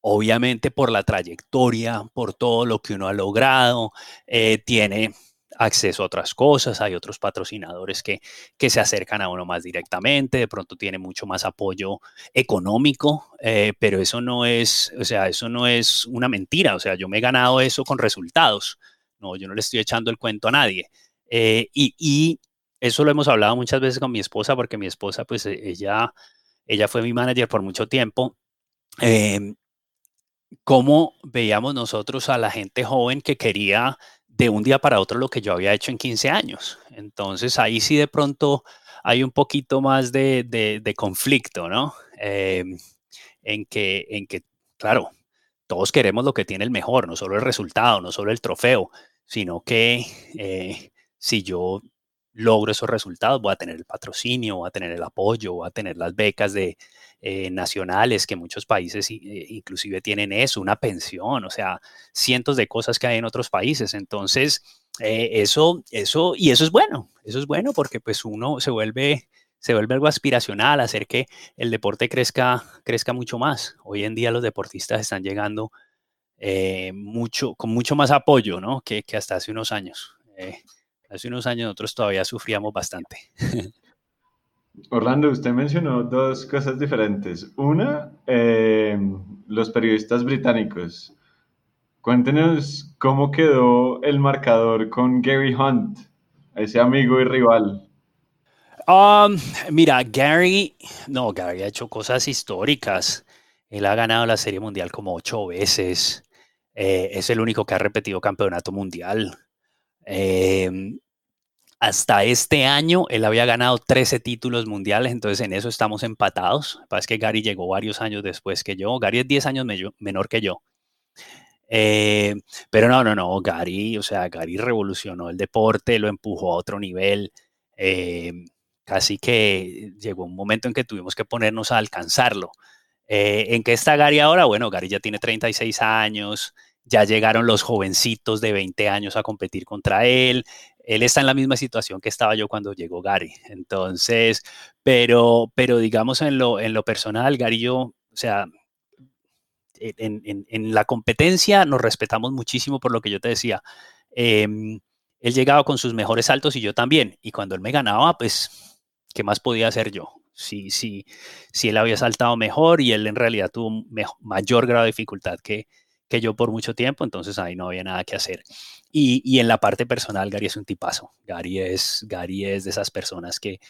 Obviamente por la trayectoria, por todo lo que uno ha logrado, eh, tiene acceso a otras cosas, hay otros patrocinadores que, que se acercan a uno más directamente, de pronto tiene mucho más apoyo económico, eh, pero eso no es, o sea, eso no es una mentira, o sea, yo me he ganado eso con resultados, no, yo no le estoy echando el cuento a nadie. Eh, y, y, eso lo hemos hablado muchas veces con mi esposa, porque mi esposa, pues e, ella, ella fue mi manager por mucho tiempo. Eh, ¿Cómo veíamos nosotros a la gente joven que quería de un día para otro lo que yo había hecho en 15 años. Entonces ahí sí de pronto hay un poquito más de, de, conflicto, ¿no? Eh, en, que, en que, claro, todos queremos lo que tiene el mejor, no solo el resultado, no solo el trofeo, sino que eh, si yo logro esos resultados, voy a tener el patrocinio, voy a tener el apoyo, voy a tener las becas de, eh, nacionales, que muchos países eh, inclusive tienen eso, una pensión, o sea, cientos de cosas que hay en otros países. Entonces, eso, eso, y eso es bueno, eso es bueno porque pues uno se vuelve se vuelve algo aspiracional, hacer que el deporte crezca, crezca mucho más. Hoy en día los deportistas están llegando mucho, con mucho más apoyo ¿no? que, que hasta hace unos años. hace unos años nosotros todavía sufríamos bastante. Orlando, usted mencionó dos cosas diferentes. Una, eh, los periodistas británicos. Cuéntenos cómo quedó el marcador con Gary Hunt, ese amigo y rival. Um, mira, Gary, no, Gary ha hecho cosas históricas. Él ha ganado la Serie Mundial como ocho veces. Eh, es el único que ha repetido campeonato mundial. Eh, hasta este año él había ganado 13 títulos mundiales, entonces en eso estamos empatados. Pasa que Gary llegó varios años después que yo. Gary es 10 años menor que yo. Eh, pero no, no, no, Gary, o sea, Gary revolucionó el deporte, lo empujó a otro nivel. Eh, casi que llegó un momento en que tuvimos que ponernos a alcanzarlo. Eh, ¿En qué está Gary ahora? Bueno, Gary ya tiene 36 años, ya llegaron los jovencitos de 20 años a competir contra él, él está en la misma situación que estaba yo cuando llegó Gary. Entonces, pero, pero digamos en lo, en lo personal, Gary yo, o sea, en, la competencia nos respetamos muchísimo por lo que yo te decía. Em, él llegaba con sus mejores saltos y yo también. Y cuando él me ganaba, pues, ¿qué más podía hacer yo? Si, si, si él había saltado mejor y él en realidad tuvo mayor grado de dificultad que, que yo por mucho tiempo, entonces ahí no había nada que hacer. Y, y, en la parte personal, Gary es un tipazo. Gary es, Gary es de esas personas que,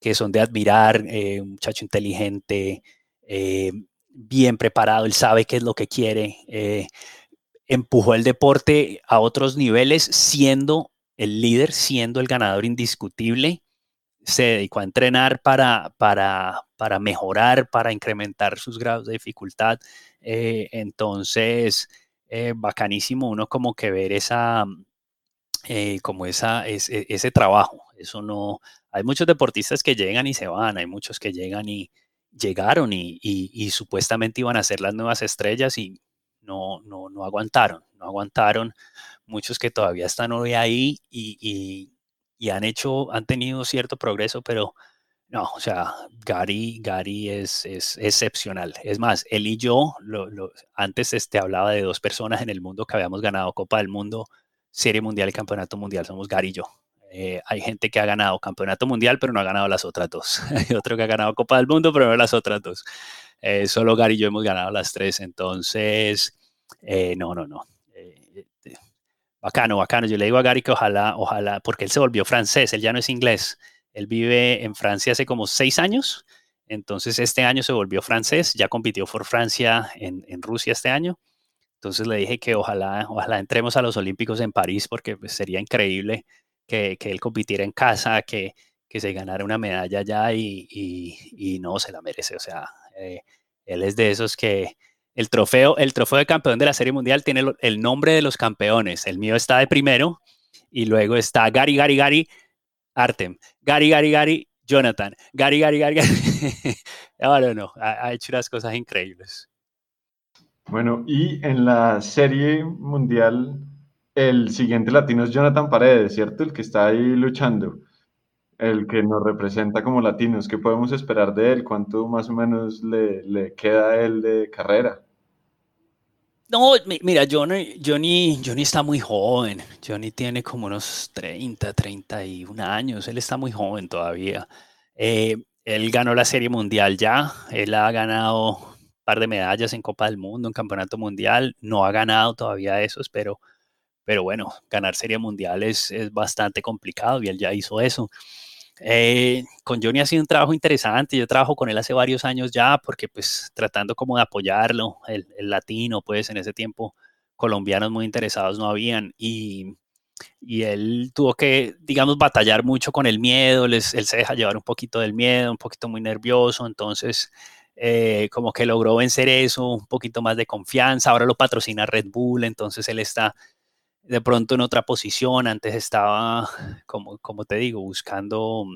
que son de admirar, eh, un muchacho inteligente, eh, bien preparado, él sabe qué es lo que quiere. Eh, empujó el deporte a otros niveles siendo el líder, siendo el ganador indiscutible. Se dedicó a entrenar para, para, para mejorar, para incrementar sus grados de dificultad. entonces, eh, bacanísimo uno como que ver esa, eh, como esa, e, ese trabajo. Eso no, hay muchos deportistas que llegan y se van, hay muchos que llegan y llegaron y, y, supuestamente iban a ser las nuevas estrellas y no, no, no aguantaron, no aguantaron. Muchos que todavía están hoy ahí y han hecho, han tenido cierto progreso, pero no, o sea, Gary, Gary es, es excepcional. Es más, él y yo, antes este, hablaba de dos personas en el mundo que habíamos ganado Copa del Mundo, Serie Mundial y Campeonato Mundial. Somos Gary y yo. Eh, hay gente que ha ganado Campeonato Mundial, pero no ha ganado las otras dos. hay otro que ha ganado Copa del Mundo, pero no las otras dos. Eh, solo Gary y yo hemos ganado las tres. Entonces, eh, no, no, no. Bacano, bacano. Yo le digo a Gary que ojalá, ojalá, porque él se volvió francés, él ya no es inglés. Él vive en Francia hace como seis años, entonces este año se volvió francés, ya compitió por Francia en, Rusia este año. Entonces le dije que ojalá, ojalá entremos a los Olímpicos en París porque pues, sería increíble que, él compitiera en casa, que, que se ganara una medalla allá y, no se la merece. O sea, eh, él es de esos que el trofeo, el trofeo de campeón de la Serie Mundial tiene el nombre de los campeones. El mío está de primero y luego está Gary, Gary, Gary, Artem, Gary, Gary, Gary, Jonathan, Gary, Gary, Gary, Gary. no, no, ha, ha hecho unas cosas increíbles. Bueno, y en la serie mundial, el siguiente latino es Jonathan Paredes, ¿cierto? El que está ahí luchando, el que nos representa como latinos. ¿Qué podemos esperar de él? ¿Cuánto más o menos le, le queda a él de carrera? No, mira, Johnny, Johnny, Johnny está muy joven. Johnny tiene como unos 30, 31 años. Él está muy joven todavía. Eh, él ganó la Serie Mundial ya. Él ha ganado un par de medallas en Copa del Mundo, en Campeonato Mundial. No ha ganado todavía esos, pero, pero bueno, ganar Serie Mundial es, es bastante complicado y él ya hizo eso. Eh, con Johnny ha sido un trabajo interesante. Yo trabajo con él hace varios años ya, porque pues tratando como de apoyarlo, el, latino, pues en ese tiempo colombianos muy interesados no habían y, y, él tuvo que, digamos, batallar mucho con el miedo, él se deja llevar un poquito del miedo, un poquito muy nervioso, entonces eh, como que logró vencer eso, un poquito más de confianza, ahora lo patrocina Red Bull, entonces él está de pronto en otra posición, antes estaba, como, como te digo, buscando,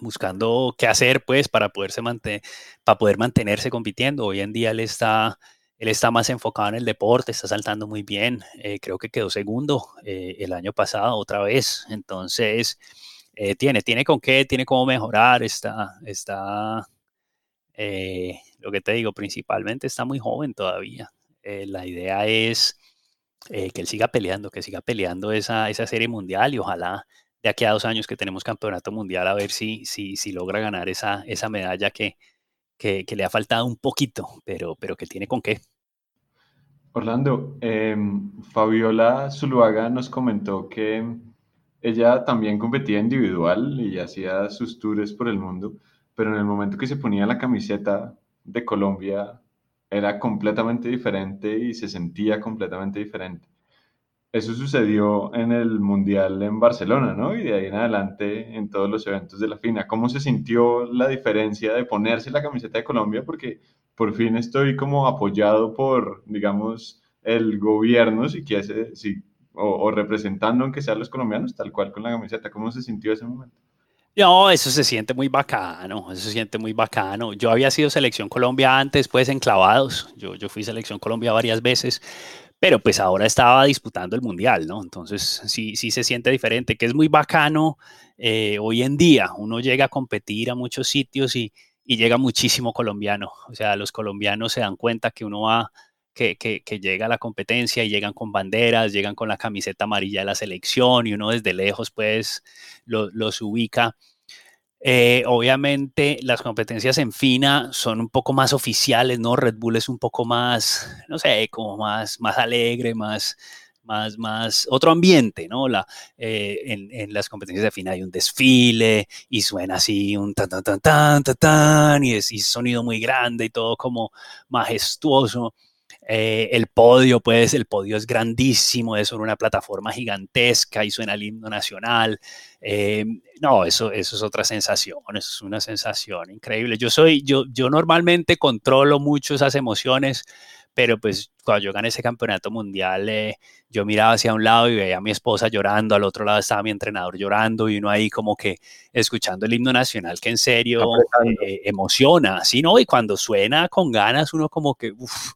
buscando qué hacer pues para, poderse mantener, para poder mantenerse compitiendo. Hoy en día él está, él está más enfocado en el deporte, está saltando muy bien, eh, creo que quedó segundo eh, el año pasado otra vez, entonces eh, tiene, tiene con qué, tiene cómo mejorar, está, está, lo que te digo, principalmente está muy joven todavía. la idea es eh, que él siga peleando, que siga peleando esa, esa serie mundial y ojalá de aquí a dos años que tenemos campeonato mundial a ver si, si, si logra ganar esa, esa medalla que, que, le ha faltado un poquito, pero, pero que tiene con qué. Orlando, em, Fabiola Zuluaga nos comentó que ella también competía individual y hacía sus tours por el mundo, pero en el momento que se ponía la camiseta de Colombia era completamente diferente y se sentía completamente diferente. Eso sucedió en el Mundial en Barcelona, ¿no? Y de ahí en adelante en todos los eventos de la FINA. ¿Cómo se sintió la diferencia de ponerse la camiseta de Colombia? Porque por fin estoy como apoyado por, digamos, el gobierno, si quiere, si, o, o representando aunque sean los colombianos, tal cual con la camiseta. ¿Cómo se sintió ese momento? No, eso se siente muy bacano, eso se siente muy bacano. Yo había sido selección Colombia antes, pues en clavados. Yo, yo fui selección Colombia varias veces, pero pues ahora estaba disputando el mundial, ¿no? Entonces sí, sí se siente diferente, que es muy bacano eh, hoy en día. Uno llega a competir a muchos sitios y, y llega muchísimo colombiano. O sea, los colombianos se dan cuenta que uno va que, que, que, llega a la competencia y llegan con banderas, llegan con la camiseta amarilla de la selección y uno desde lejos pues los ubica. Eh, obviamente las competencias en FINA son un poco más oficiales, ¿no? Red Bull es un poco más, no sé, como más, más alegre, más, más, más, otro ambiente, ¿no? La, eh, en, en, las competencias de FINA hay un desfile y suena así un tan, tan, tan, tan, tan, tan, y es y sonido muy grande y todo como majestuoso. Eh, el podio, pues, el podio es grandísimo, es sobre una plataforma gigantesca y suena el himno nacional. Eh, no, eso, eso es otra sensación, eso es una sensación increíble. Yo soy, yo, yo normalmente controlo mucho esas emociones, pero pues cuando yo gané ese campeonato mundial, eh, yo miraba hacia un lado y veía a mi esposa llorando, al otro lado estaba mi entrenador llorando y uno ahí como que escuchando el himno nacional que en serio emociona, ¿sí? ¿no? Y cuando suena con ganas, uno como que, uff,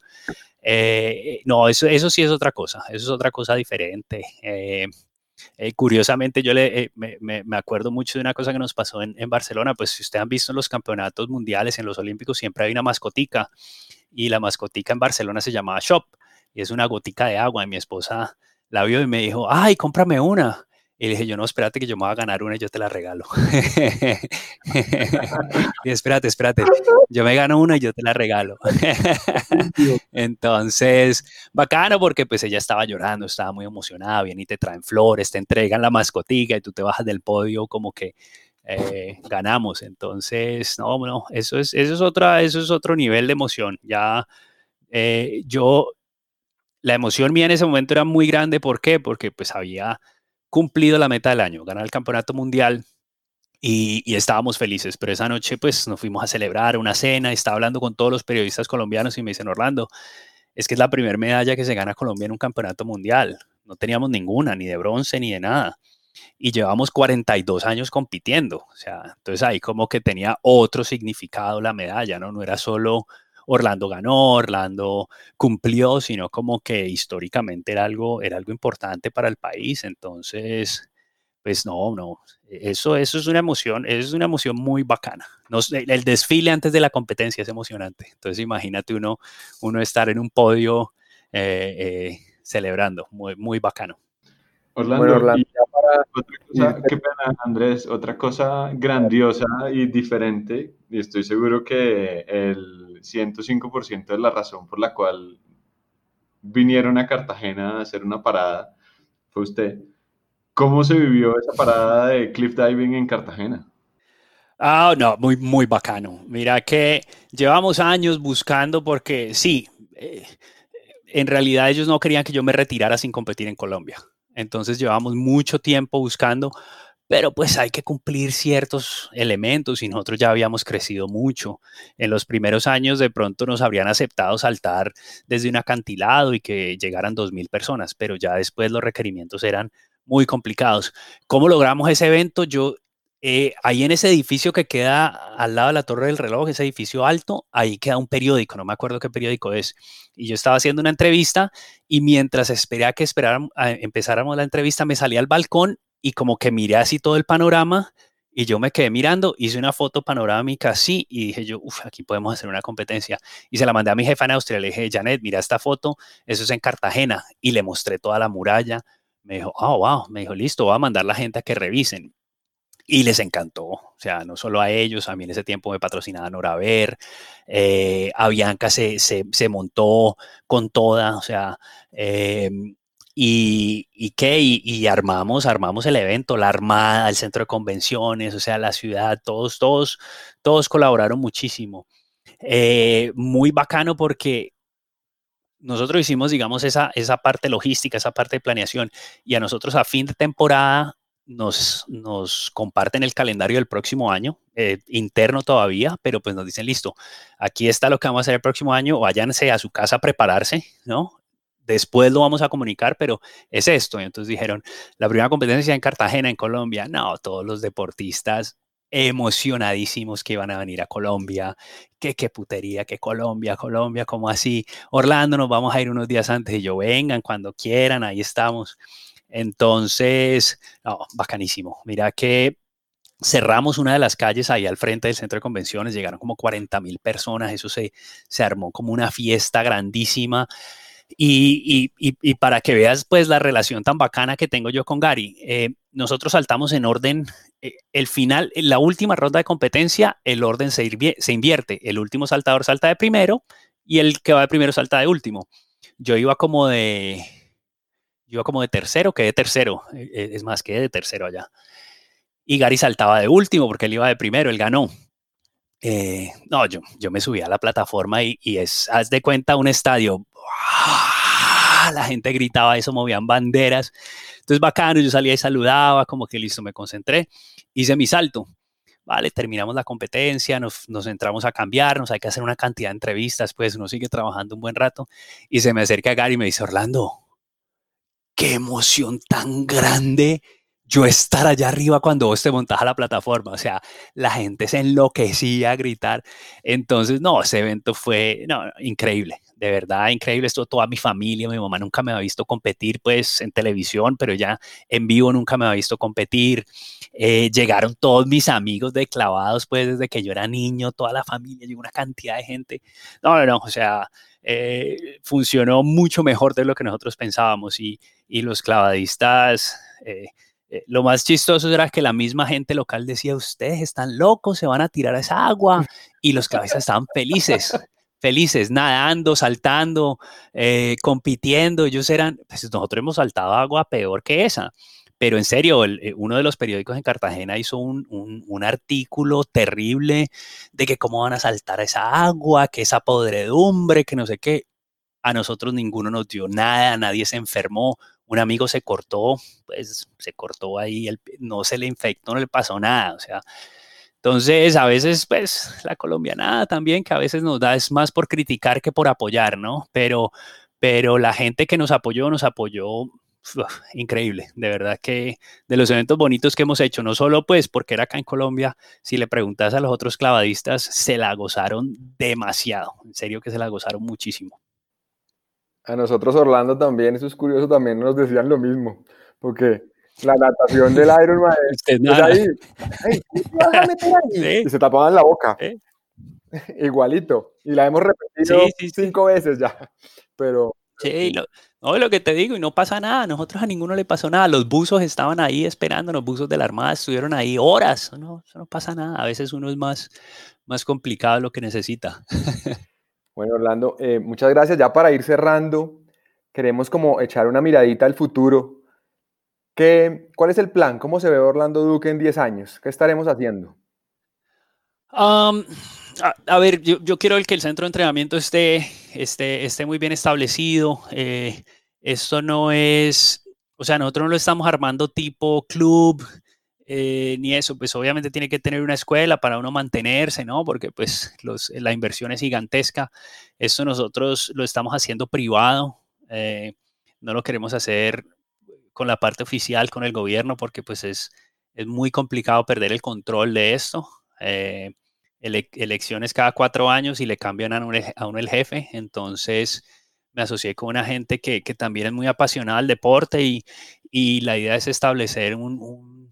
eh, no, eso, eso sí es otra cosa, eso es otra cosa diferente. Eh, eh, curiosamente, yo le, me, me, acuerdo mucho de una cosa que nos pasó en, en, Barcelona, pues si ustedes han visto en los campeonatos mundiales, en los olímpicos, siempre hay una mascotica y la mascotica en Barcelona se llamaba Shop y es una gotica de agua y mi esposa la vio y me dijo, ay, cómprame una. Y le dije, yo no, espérate que yo me voy a ganar una y yo te la regalo. y espérate, espérate, yo me gano una y yo te la regalo. Entonces, bacano porque pues ella estaba llorando, estaba muy emocionada, bien y te traen flores, te entregan la mascotica y tú te bajas del podio como que eh, ganamos. Entonces, no, no, eso es, eso es, otra, eso es otro nivel de emoción. Ya eh, yo, la emoción mía en ese momento era muy grande. ¿Por qué? Porque pues había cumplido la meta del año, ganar el campeonato mundial y, estábamos felices. Pero esa noche pues nos fuimos a celebrar una cena, estaba hablando con todos los periodistas colombianos y me dicen, Orlando, es que es la primera medalla que se gana Colombia en un campeonato mundial. no teníamos ninguna, ni de bronce, ni de nada. Y llevamos 42 años compitiendo. O sea, entonces ahí como que tenía otro significado la medalla, ¿no? No era solo Orlando ganó, Orlando cumplió, sino como que históricamente era algo, era algo importante para el país. Entonces, pues no, no, eso, eso es una emoción, es una emoción muy bacana. el desfile antes de la competencia es emocionante. Entonces imagínate uno, uno estar en un podio eh, eh, celebrando, muy, muy bacano. Orlando, otra cosa, qué pena Andrés, otra cosa grandiosa y diferente, y estoy seguro que el 105% de la razón por la cual vinieron a Cartagena a hacer una parada fue usted. ¿Cómo se vivió esa parada de cliff diving en Cartagena? Ah, no, muy, muy bacano. Mira que llevamos años buscando porque sí, eh, en realidad ellos no querían que yo me retirara sin competir en Colombia. Entonces llevamos mucho tiempo buscando, pero pues hay que cumplir ciertos elementos y nosotros ya habíamos crecido mucho. En los primeros años de pronto nos habrían aceptado saltar desde un acantilado y que llegaran 2.000 personas, pero ya después los requerimientos eran muy complicados. ¿Cómo logramos ese evento? Yo, eh, ahí en ese edificio que queda al lado de la Torre del Reloj, ese edificio alto, ahí queda un periódico, no me acuerdo qué periódico es. Y yo estaba haciendo una entrevista y mientras esperé a que empezáramos la entrevista, me salí al balcón y como que miré así todo el panorama y yo me quedé mirando, hice una foto panorámica así y dije yo, uff, aquí podemos hacer una competencia. Y se la mandé a mi jefa en Austria, le dije, Janet, mira esta foto, eso es en Cartagena. Y le mostré toda la muralla, me dijo, oh, wow, me dijo, listo, voy a mandar a la gente a que revisen. Y les encantó, o sea, no solo a ellos, a mí en ese tiempo me patrocinaba Noraver, eh, Avianca se, se, se, montó con toda, o sea, eh, y, y, qué, y, armamos, armamos el evento, la Armada, el centro de convenciones, o sea, la ciudad, todos, todos, todos colaboraron muchísimo. Eh, muy bacano porque nosotros hicimos, digamos, esa, esa parte logística, esa parte de planeación, y a nosotros a fin de temporada nos, comparten el calendario del próximo año, eh, interno todavía, pero pues nos dicen, listo, aquí está lo que vamos a hacer el próximo año, váyanse a su casa a prepararse, ¿no? Después lo vamos a comunicar, pero es esto. Entonces dijeron, la primera competencia en Cartagena, en Colombia. No, todos los deportistas emocionadísimos que iban a venir a Colombia, que qué putería, que Colombia, Colombia, como así, Orlando, nos vamos a ir unos días antes y yo, vengan cuando quieran, ahí estamos. Entonces, bacanísimo. Mira que cerramos una de las calles ahí al frente del centro de convenciones, llegaron como 40 mil personas, eso se, se armó como una fiesta grandísima. Y, y, y, para que veas pues la relación tan bacana que tengo yo con Gary, eh, nosotros saltamos en orden eh, el final, la última ronda de competencia, el orden se, se, invierte. El último saltador salta de primero y el que va de primero salta de último. Yo iba como de, yo iba como de tercero, quedé tercero. Eh, eh, es más, quedé de tercero allá. Y Gary saltaba de último porque él iba de primero, él ganó. no, yo, yo me subí a la plataforma y, y es, haz de cuenta, un estadio. La gente gritaba eso, movían banderas. Entonces, bacano, yo salía y saludaba, como que listo, me concentré, hice mi salto. Vale, terminamos la competencia, nos, nos entramos a cambiarnos, hay que hacer una cantidad de entrevistas, pues uno sigue trabajando un buen rato y se me acerca Gary y me dice, Orlando, qué emoción tan grande yo estar allá arriba cuando vos te montas a la plataforma. O sea, la gente se enloquecía a gritar. Entonces, no, ese evento fue increíble de verdad increíble. Esto toda mi familia, mi mamá nunca me ha visto competir pues en televisión, pero ya en vivo nunca me ha visto competir. Eh, llegaron todos mis amigos de clavados pues desde que yo era niño, toda la familia, llegó una cantidad de gente. No, no, no, o sea, eh, funcionó mucho mejor de lo que nosotros pensábamos y, y los clavadistas... Eh, lo más chistoso era que la misma gente local decía, ustedes están locos, se van a tirar a esa agua. Y los clavadistas estaban felices felices, nadando, saltando, eh, compitiendo. Ellos eran, pues nosotros hemos saltado agua peor que esa. Pero en serio, eh, uno de los periódicos en Cartagena hizo un, un, artículo terrible de que cómo van a saltar esa agua, que esa podredumbre, que no sé qué. A nosotros ninguno nos dio nada, nadie se enfermó. Un amigo se cortó, pues se cortó ahí, no se le infectó, no le pasó nada. O sea, entonces, a veces, pues, la colombianada también, que a veces nos da, es más por criticar que por apoyar, ¿no? Pero, pero la gente que nos apoyó, nos apoyó increíble, de verdad que de los eventos bonitos que hemos hecho, no solo pues porque era acá en Colombia, si le preguntas a los otros clavadistas, se la gozaron demasiado, en serio que se la gozaron muchísimo. A nosotros Orlando también, eso es curioso, también nos decían lo mismo, porque la natación del Ironman es, ahí, y se tapaban la boca. Igualito. Y la hemos repetido cinco veces ya. Pero. Sí, lo, no, lo que te digo, y no pasa nada. Nosotros a ninguno le pasó nada. Los buzos estaban ahí esperando, los buzos de la Armada estuvieron ahí horas. No, eso no pasa nada. A veces uno es más, más complicado lo que necesita. Bueno, Orlando, eh, muchas gracias. Ya para ir cerrando, queremos como echar una miradita al futuro. ¿Qué, ¿Cuál es el plan? ¿Cómo se ve Orlando Duque en 10 años? ¿Qué estaremos haciendo? A, ver, yo, quiero que el centro de entrenamiento esté, esté, esté muy bien establecido. Eh, esto no es, o sea, nosotros no lo estamos armando tipo club, eh, ni eso, pues obviamente tiene que tener una escuela para uno mantenerse, ¿no? Porque pues la inversión es gigantesca. Esto nosotros lo estamos haciendo privado, eh, no lo queremos hacer con la parte oficial, con el gobierno, porque pues es, es muy complicado perder el control de esto elecciones cada cuatro años y le cambian a uno, el jefe. Entonces me asocié con una gente que, también es muy apasionada al deporte y, la idea es establecer un,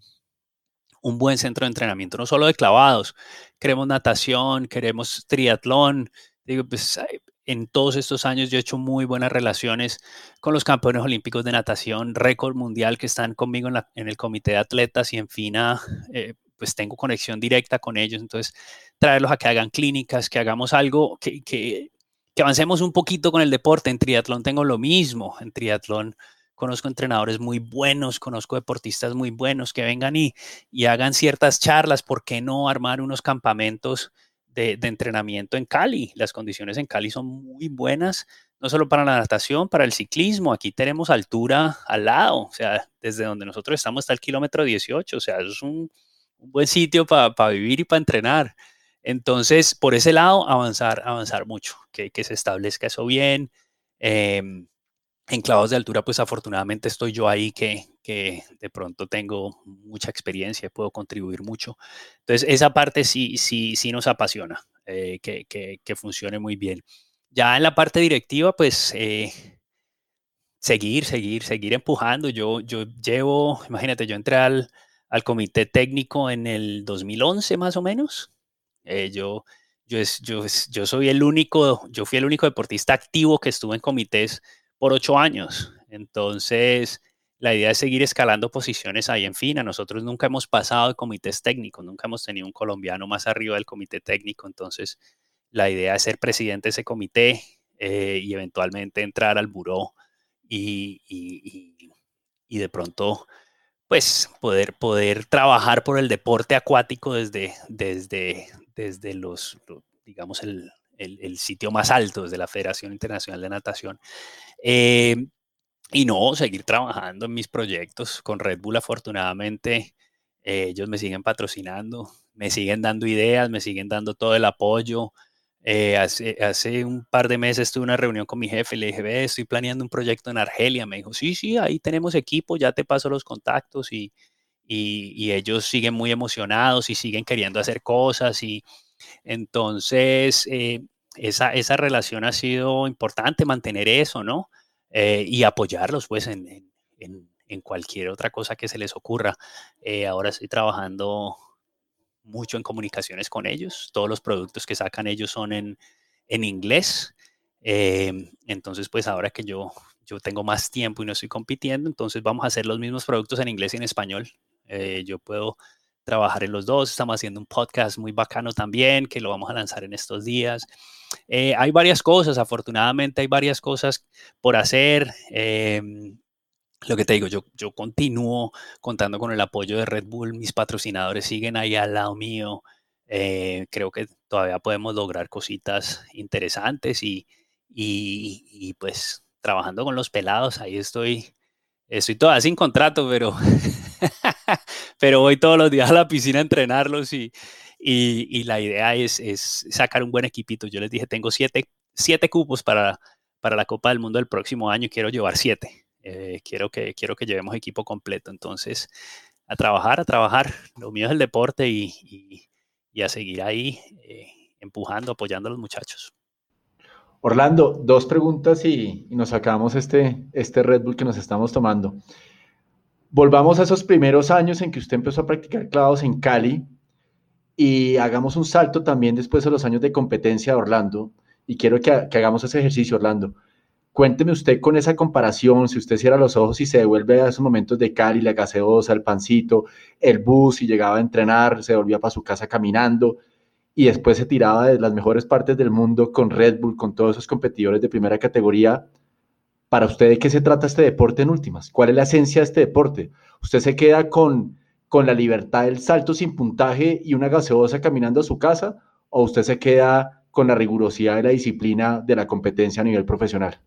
un, buen centro de entrenamiento, no solo de clavados. Queremos natación, queremos triatlón. Digo, pues en todos estos años yo he hecho muy buenas relaciones con los campeones olímpicos de natación, récord mundial que están conmigo en, en el comité de atletas y en FINA, eh, pues tengo conexión directa con ellos. Entonces, traerlos a que hagan clínicas, que hagamos algo, que, que, avancemos un poquito con el deporte. En triatlón tengo lo mismo. En triatlón conozco entrenadores muy buenos, conozco deportistas muy buenos que vengan y, y hagan ciertas charlas. ¿Por qué no armar unos campamentos de, de, entrenamiento en Cali? Las condiciones en Cali son muy buenas, no solo para la natación, para el ciclismo. Aquí tenemos altura al lado, o sea, desde donde nosotros estamos hasta el kilómetro 18, o sea, es un, un buen sitio para vivir y para entrenar. Entonces, por ese lado, avanzar, avanzar mucho, que, se establezca eso bien. Eh, en clavos de altura, pues afortunadamente estoy yo ahí que, que de pronto tengo mucha experiencia, puedo contribuir mucho. Entonces, esa parte sí, sí, sí nos apasiona, eh, que, que, funcione muy bien. Ya en la parte directiva, pues eh, seguir, seguir, seguir empujando. Yo, yo llevo, imagínate, yo entré al, al comité técnico en el 2011 más o menos. Eh, yo, yo, yo, yo soy el único, yo fui el único deportista activo que estuvo en comités por ocho años. Entonces, la idea es seguir escalando posiciones ahí en FINA. Nosotros nunca hemos pasado de comités técnicos, nunca hemos tenido un colombiano más arriba del comité técnico. Entonces, la idea es ser presidente de ese comité eh, y eventualmente entrar al buró y, y, y de pronto pues poder, poder trabajar por el deporte acuático desde, desde, desde los, digamos, el, el, sitio más alto, desde la Federación Internacional de Natación. Eh, y no, seguir trabajando en mis proyectos con Red Bull, afortunadamente, eh, ellos me siguen patrocinando, me siguen dando ideas, me siguen dando todo el apoyo. Eh, hace, hace, un par de meses tuve una reunión con mi jefe le dije, ve, estoy planeando un proyecto en Argelia. Me dijo, sí, sí, ahí tenemos equipo, ya te paso los contactos y, y, ellos siguen muy emocionados y siguen queriendo hacer cosas. Y entonces eh, esa, esa relación ha sido importante, mantener eso, ¿no? Eh, y apoyarlos pues en, en, en, cualquier otra cosa que se les ocurra. ahora estoy trabajando mucho en comunicaciones con ellos. Todos los productos que sacan ellos son en, en inglés. Em, entonces, pues ahora que yo, yo tengo más tiempo y no estoy compitiendo, entonces vamos a hacer los mismos productos en inglés y en español. Eh, yo puedo trabajar en los dos. Estamos haciendo un podcast muy bacano también, que lo vamos a lanzar en estos días. Eh, hay varias cosas, afortunadamente hay varias cosas por hacer. Em, lo que te digo, yo, yo continúo contando con el apoyo de Red Bull, mis patrocinadores siguen ahí al lado mío. Eh, creo que todavía podemos lograr cositas interesantes y, y, pues trabajando con los pelados, ahí estoy, estoy todavía sin contrato, pero, pero voy todos los días a la piscina a entrenarlos y, y, la idea es, es, sacar un buen equipito. Yo les dije, tengo siete, siete cupos para, para la Copa del Mundo del próximo año y quiero llevar siete. Eh, quiero, que, quiero que llevemos equipo completo. Entonces, a trabajar, a trabajar. Lo mío es el deporte y, a seguir ahí eh, empujando, apoyando a los muchachos. Orlando, dos preguntas y, nos acabamos este, este Red Bull que nos estamos tomando. Volvamos a esos primeros años en que usted empezó a practicar clavos en Cali y hagamos un salto también después de los años de competencia de Orlando. Y quiero que hagamos ese ejercicio, Orlando. Cuénteme usted con esa comparación, si usted cierra los ojos y se devuelve a esos momentos de Cali, la gaseosa, el pancito, el bus y llegaba a entrenar, se volvía para su casa caminando y después se tiraba de las mejores partes del mundo con Red Bull, con todos esos competidores de primera categoría. Para usted, ¿de qué se trata este deporte en últimas? ¿Cuál es la esencia de este deporte? ¿Usted se queda con, con la libertad del salto sin puntaje y una gaseosa caminando a su casa? ¿O usted se queda con la rigurosidad y la disciplina de la competencia a nivel profesional?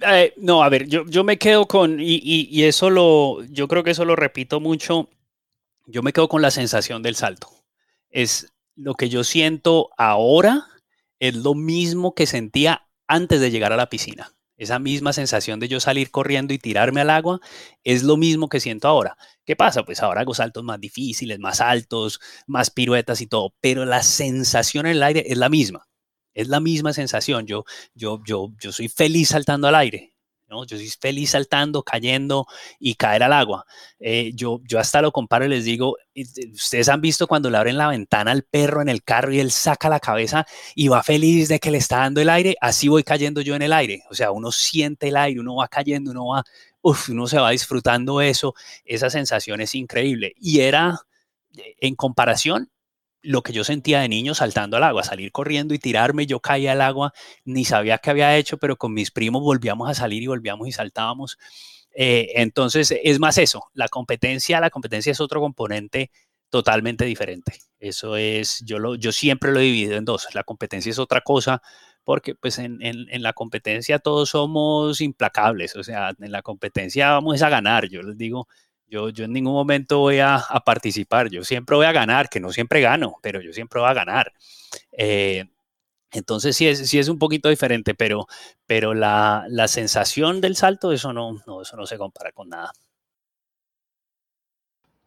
Eh, no, a ver, yo, yo me quedo con, y, y, eso lo, yo creo que eso lo repito mucho, yo me quedo con la sensación del salto. Es lo que yo siento ahora es lo mismo que sentía antes de llegar a la piscina. Esa misma sensación de yo salir corriendo y tirarme al agua es lo mismo que siento ahora. ¿Qué pasa? Pues ahora hago saltos más difíciles, más altos, más piruetas y todo, pero la sensación en el aire es la misma. Es la misma sensación. Yo, yo, yo, yo soy feliz saltando al aire. Yo soy feliz saltando, cayendo y caer al agua. Eh, yo, yo hasta lo comparo y les digo, ustedes han visto cuando le abren la ventana al perro en el carro y él saca la cabeza y va feliz de que le está dando el aire, así voy cayendo yo en el aire. O sea, uno siente el aire, uno va cayendo, uno va, uno se va disfrutando eso, esa sensación es increíble. Y era, en comparación, lo que yo sentía de niño saltando al agua, salir corriendo y tirarme, yo caía al agua, ni sabía qué había hecho, pero con mis primos volvíamos a salir y volvíamos y saltábamos. Eh, entonces, es más eso, la competencia, la competencia es otro componente totalmente diferente. Eso es, yo, lo, yo siempre lo he en dos. La competencia es otra cosa, porque pues en, en, la competencia todos somos implacables, o sea, en la competencia vamos a ganar. Yo les digo, yo, en ningún momento voy a, participar, yo siempre voy a ganar, que no siempre gano, pero yo siempre voy a ganar. Eh, entonces sí es, sí es un poquito diferente, pero, pero la, sensación del salto, eso no, eso no se compara con nada.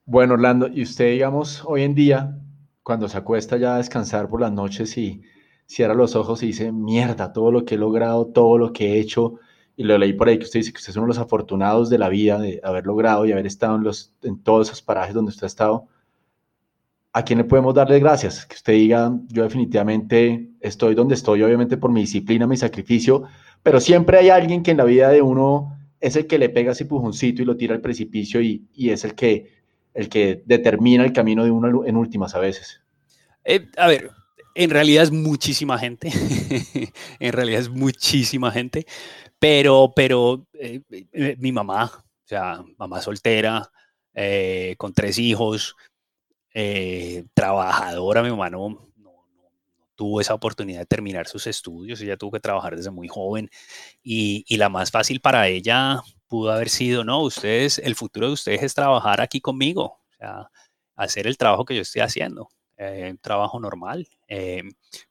Bueno, Orlando, y usted, digamos, hoy en día, cuando se acuesta ya a descansar por las noches y cierra los ojos y dice, mierda, todo lo que he logrado, todo lo que he hecho, y lo leí por ahí que usted dice que usted es uno de los afortunados de la vida de haber logrado y haber estado en, los, en todos esos parajes donde usted ha estado. ¿A quién le podemos darle gracias? Que usted diga, yo definitivamente estoy donde estoy, obviamente por mi disciplina, mi sacrificio, pero siempre hay alguien que en la vida de uno es el que le pega ese pujoncito y lo tira al precipicio y, y es el que, el que determina el camino de uno en últimas a veces. Eh, a ver, en realidad es muchísima gente, en realidad es muchísima gente, pero, pero eh, eh, mi mamá, o sea, mamá soltera, eh, con tres hijos, trabajadora, mi mamá no, tuvo esa oportunidad de terminar sus estudios, ella tuvo que trabajar desde muy joven y, y, la más fácil para ella pudo haber sido, no, ustedes, el futuro de ustedes es trabajar aquí conmigo, o sea, hacer el trabajo que yo estoy haciendo, un trabajo normal,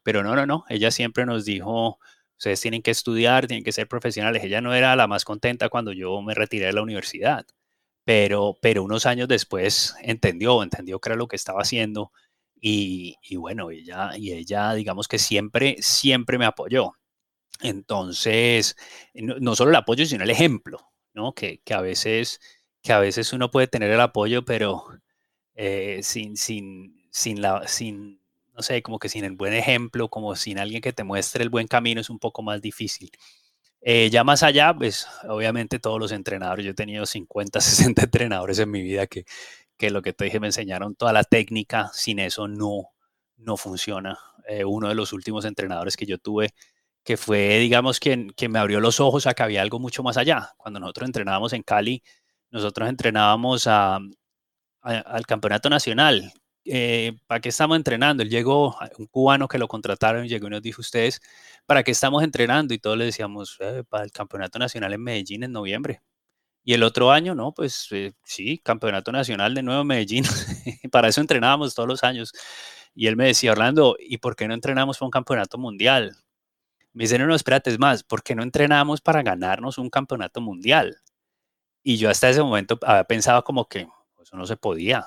pero no, no, no, ella siempre nos dijo, ustedes tienen que estudiar, tienen que ser profesionales. Ella no era la más contenta cuando yo me retiré de la universidad, pero, pero unos años después entendió, entendió que era lo que estaba haciendo y, bueno, ella, y ella, digamos que siempre, siempre me apoyó. Entonces, no, solo el apoyo, sino el ejemplo, ¿no? Que, a, veces, que a veces uno puede tener el apoyo, pero eh, sin, sin, sin, la, sin no sé, como que sin el buen ejemplo, como sin alguien que te muestre el buen camino es un poco más difícil. Eh, ya más allá, pues obviamente todos los entrenadores, yo he tenido 50, 60 entrenadores en mi vida que, que lo que te dije me enseñaron toda la técnica, sin eso no, no funciona. Eh, uno de los últimos entrenadores que yo tuve, que fue, digamos, quien, quien me abrió los ojos a que había algo mucho más allá. Cuando nosotros entrenábamos en Cali, nosotros entrenábamos al campeonato nacional, eh, ¿para qué estamos entrenando? Él llegó, un cubano que lo contrataron, llegó y nos dijo, ustedes, ¿para qué estamos entrenando? Y todos le decíamos, eh, para el Campeonato Nacional en Medellín en noviembre. Y el otro año, no, pues eh, sí, Campeonato Nacional de nuevo en Medellín. para eso entrenábamos todos los años. Y él me decía, Orlando, ¿y por qué no entrenamos para un campeonato mundial? Me dicen, no, no, espérate, es más, ¿por qué no entrenamos para ganarnos un campeonato mundial? Y yo hasta ese momento había pensado como que eso no se podía.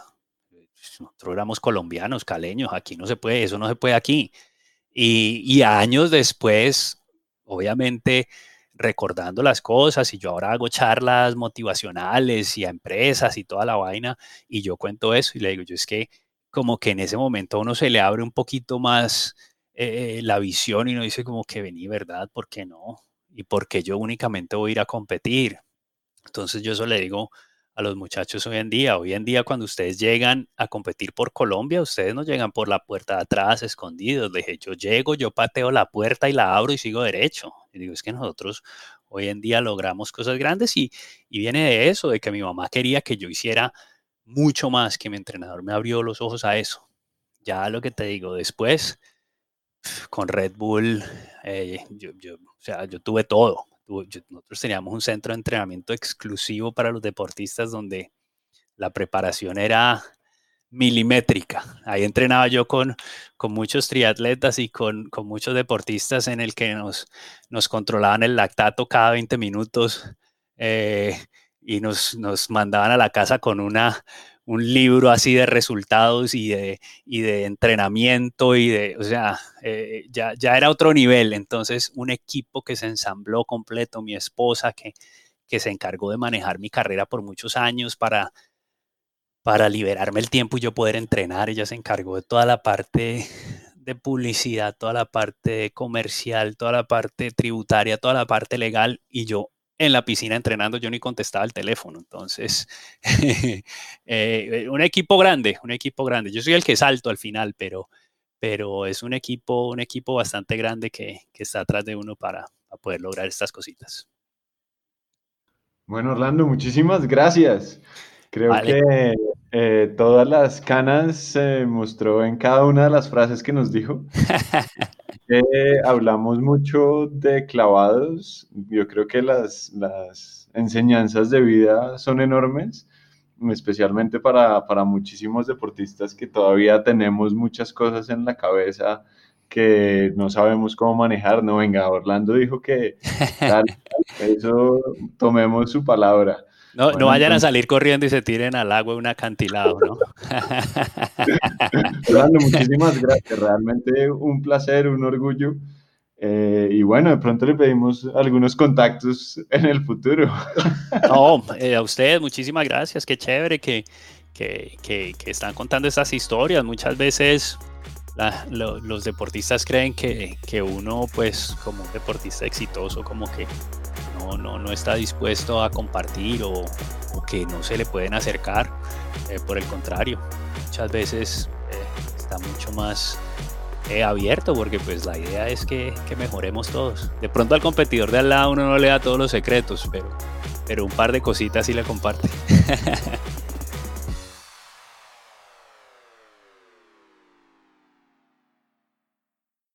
Nosotros éramos colombianos, caleños, aquí no se puede, eso no se puede aquí. Y, y años después, obviamente, recordando las cosas y yo ahora hago charlas motivacionales y a empresas y toda la vaina y yo cuento eso y le digo, yo es que como que en ese momento a uno se le abre un poquito más eh, la visión y uno dice como que vení, ¿verdad? ¿Por qué no? Y porque yo únicamente voy a ir a competir. Entonces yo eso le digo a los muchachos hoy en día. Hoy en día cuando ustedes llegan a competir por Colombia, ustedes no llegan por la puerta de atrás escondidos. Le dije, yo llego, yo pateo la puerta y la abro y sigo derecho. Y digo, es que nosotros hoy en día logramos cosas grandes y, y viene de eso, de que mi mamá quería que yo hiciera mucho más, que mi entrenador me abrió los ojos a eso. Ya lo que te digo, después con Red Bull, eh, yo, yo, o sea, yo tuve todo nosotros teníamos un centro de entrenamiento exclusivo para los deportistas donde la preparación era milimétrica. Ahí entrenaba yo con, con muchos triatletas y con, con, muchos deportistas en el que nos, nos controlaban el lactato cada 20 minutos eh, y nos, nos mandaban a la casa con una, un libro así de resultados y de, y de entrenamiento y de, o sea, eh, ya, ya era otro nivel. Entonces, un equipo que se ensambló completo, mi esposa que, que se encargó de manejar mi carrera por muchos años para, para liberarme el tiempo y yo poder entrenar. Ella se encargó de toda la parte de publicidad, toda la parte comercial, toda la parte tributaria, toda la parte legal y yo en la piscina entrenando, yo ni contestaba el teléfono. Entonces, eh, un equipo grande, un equipo grande. Yo soy el que salto al final, pero, pero es un equipo, un equipo bastante grande que, que está atrás de uno para, para, poder lograr estas cositas. Bueno, Orlando, muchísimas gracias. Creo que eh, todas las canas se mostró en cada una de las frases que nos dijo. Eh, hablamos mucho de clavados. Yo creo que las, las enseñanzas de vida son enormes, especialmente para, para, muchísimos deportistas que todavía tenemos muchas cosas en la cabeza que no sabemos cómo manejar. No, venga, Orlando dijo que eso tomemos su palabra. No, no vayan a salir corriendo y se tiren al agua un acantilado, ¿no? Orlando, muchísimas gracias. Realmente un placer, un orgullo. Eh, y bueno, de pronto le pedimos algunos contactos en el futuro. No, eh, a ustedes muchísimas gracias. Qué chévere que, que, que, que están contando estas historias. Muchas veces los deportistas creen que, que, uno, pues, como un deportista exitoso, como que no, no, está dispuesto a compartir o, o, que no se le pueden acercar. Eh, por el contrario, muchas veces eh, está mucho más eh, abierto porque pues la idea es que, que, mejoremos todos. De pronto al competidor de al lado uno no le da todos los secretos, pero, pero un par de cositas sí le comparte.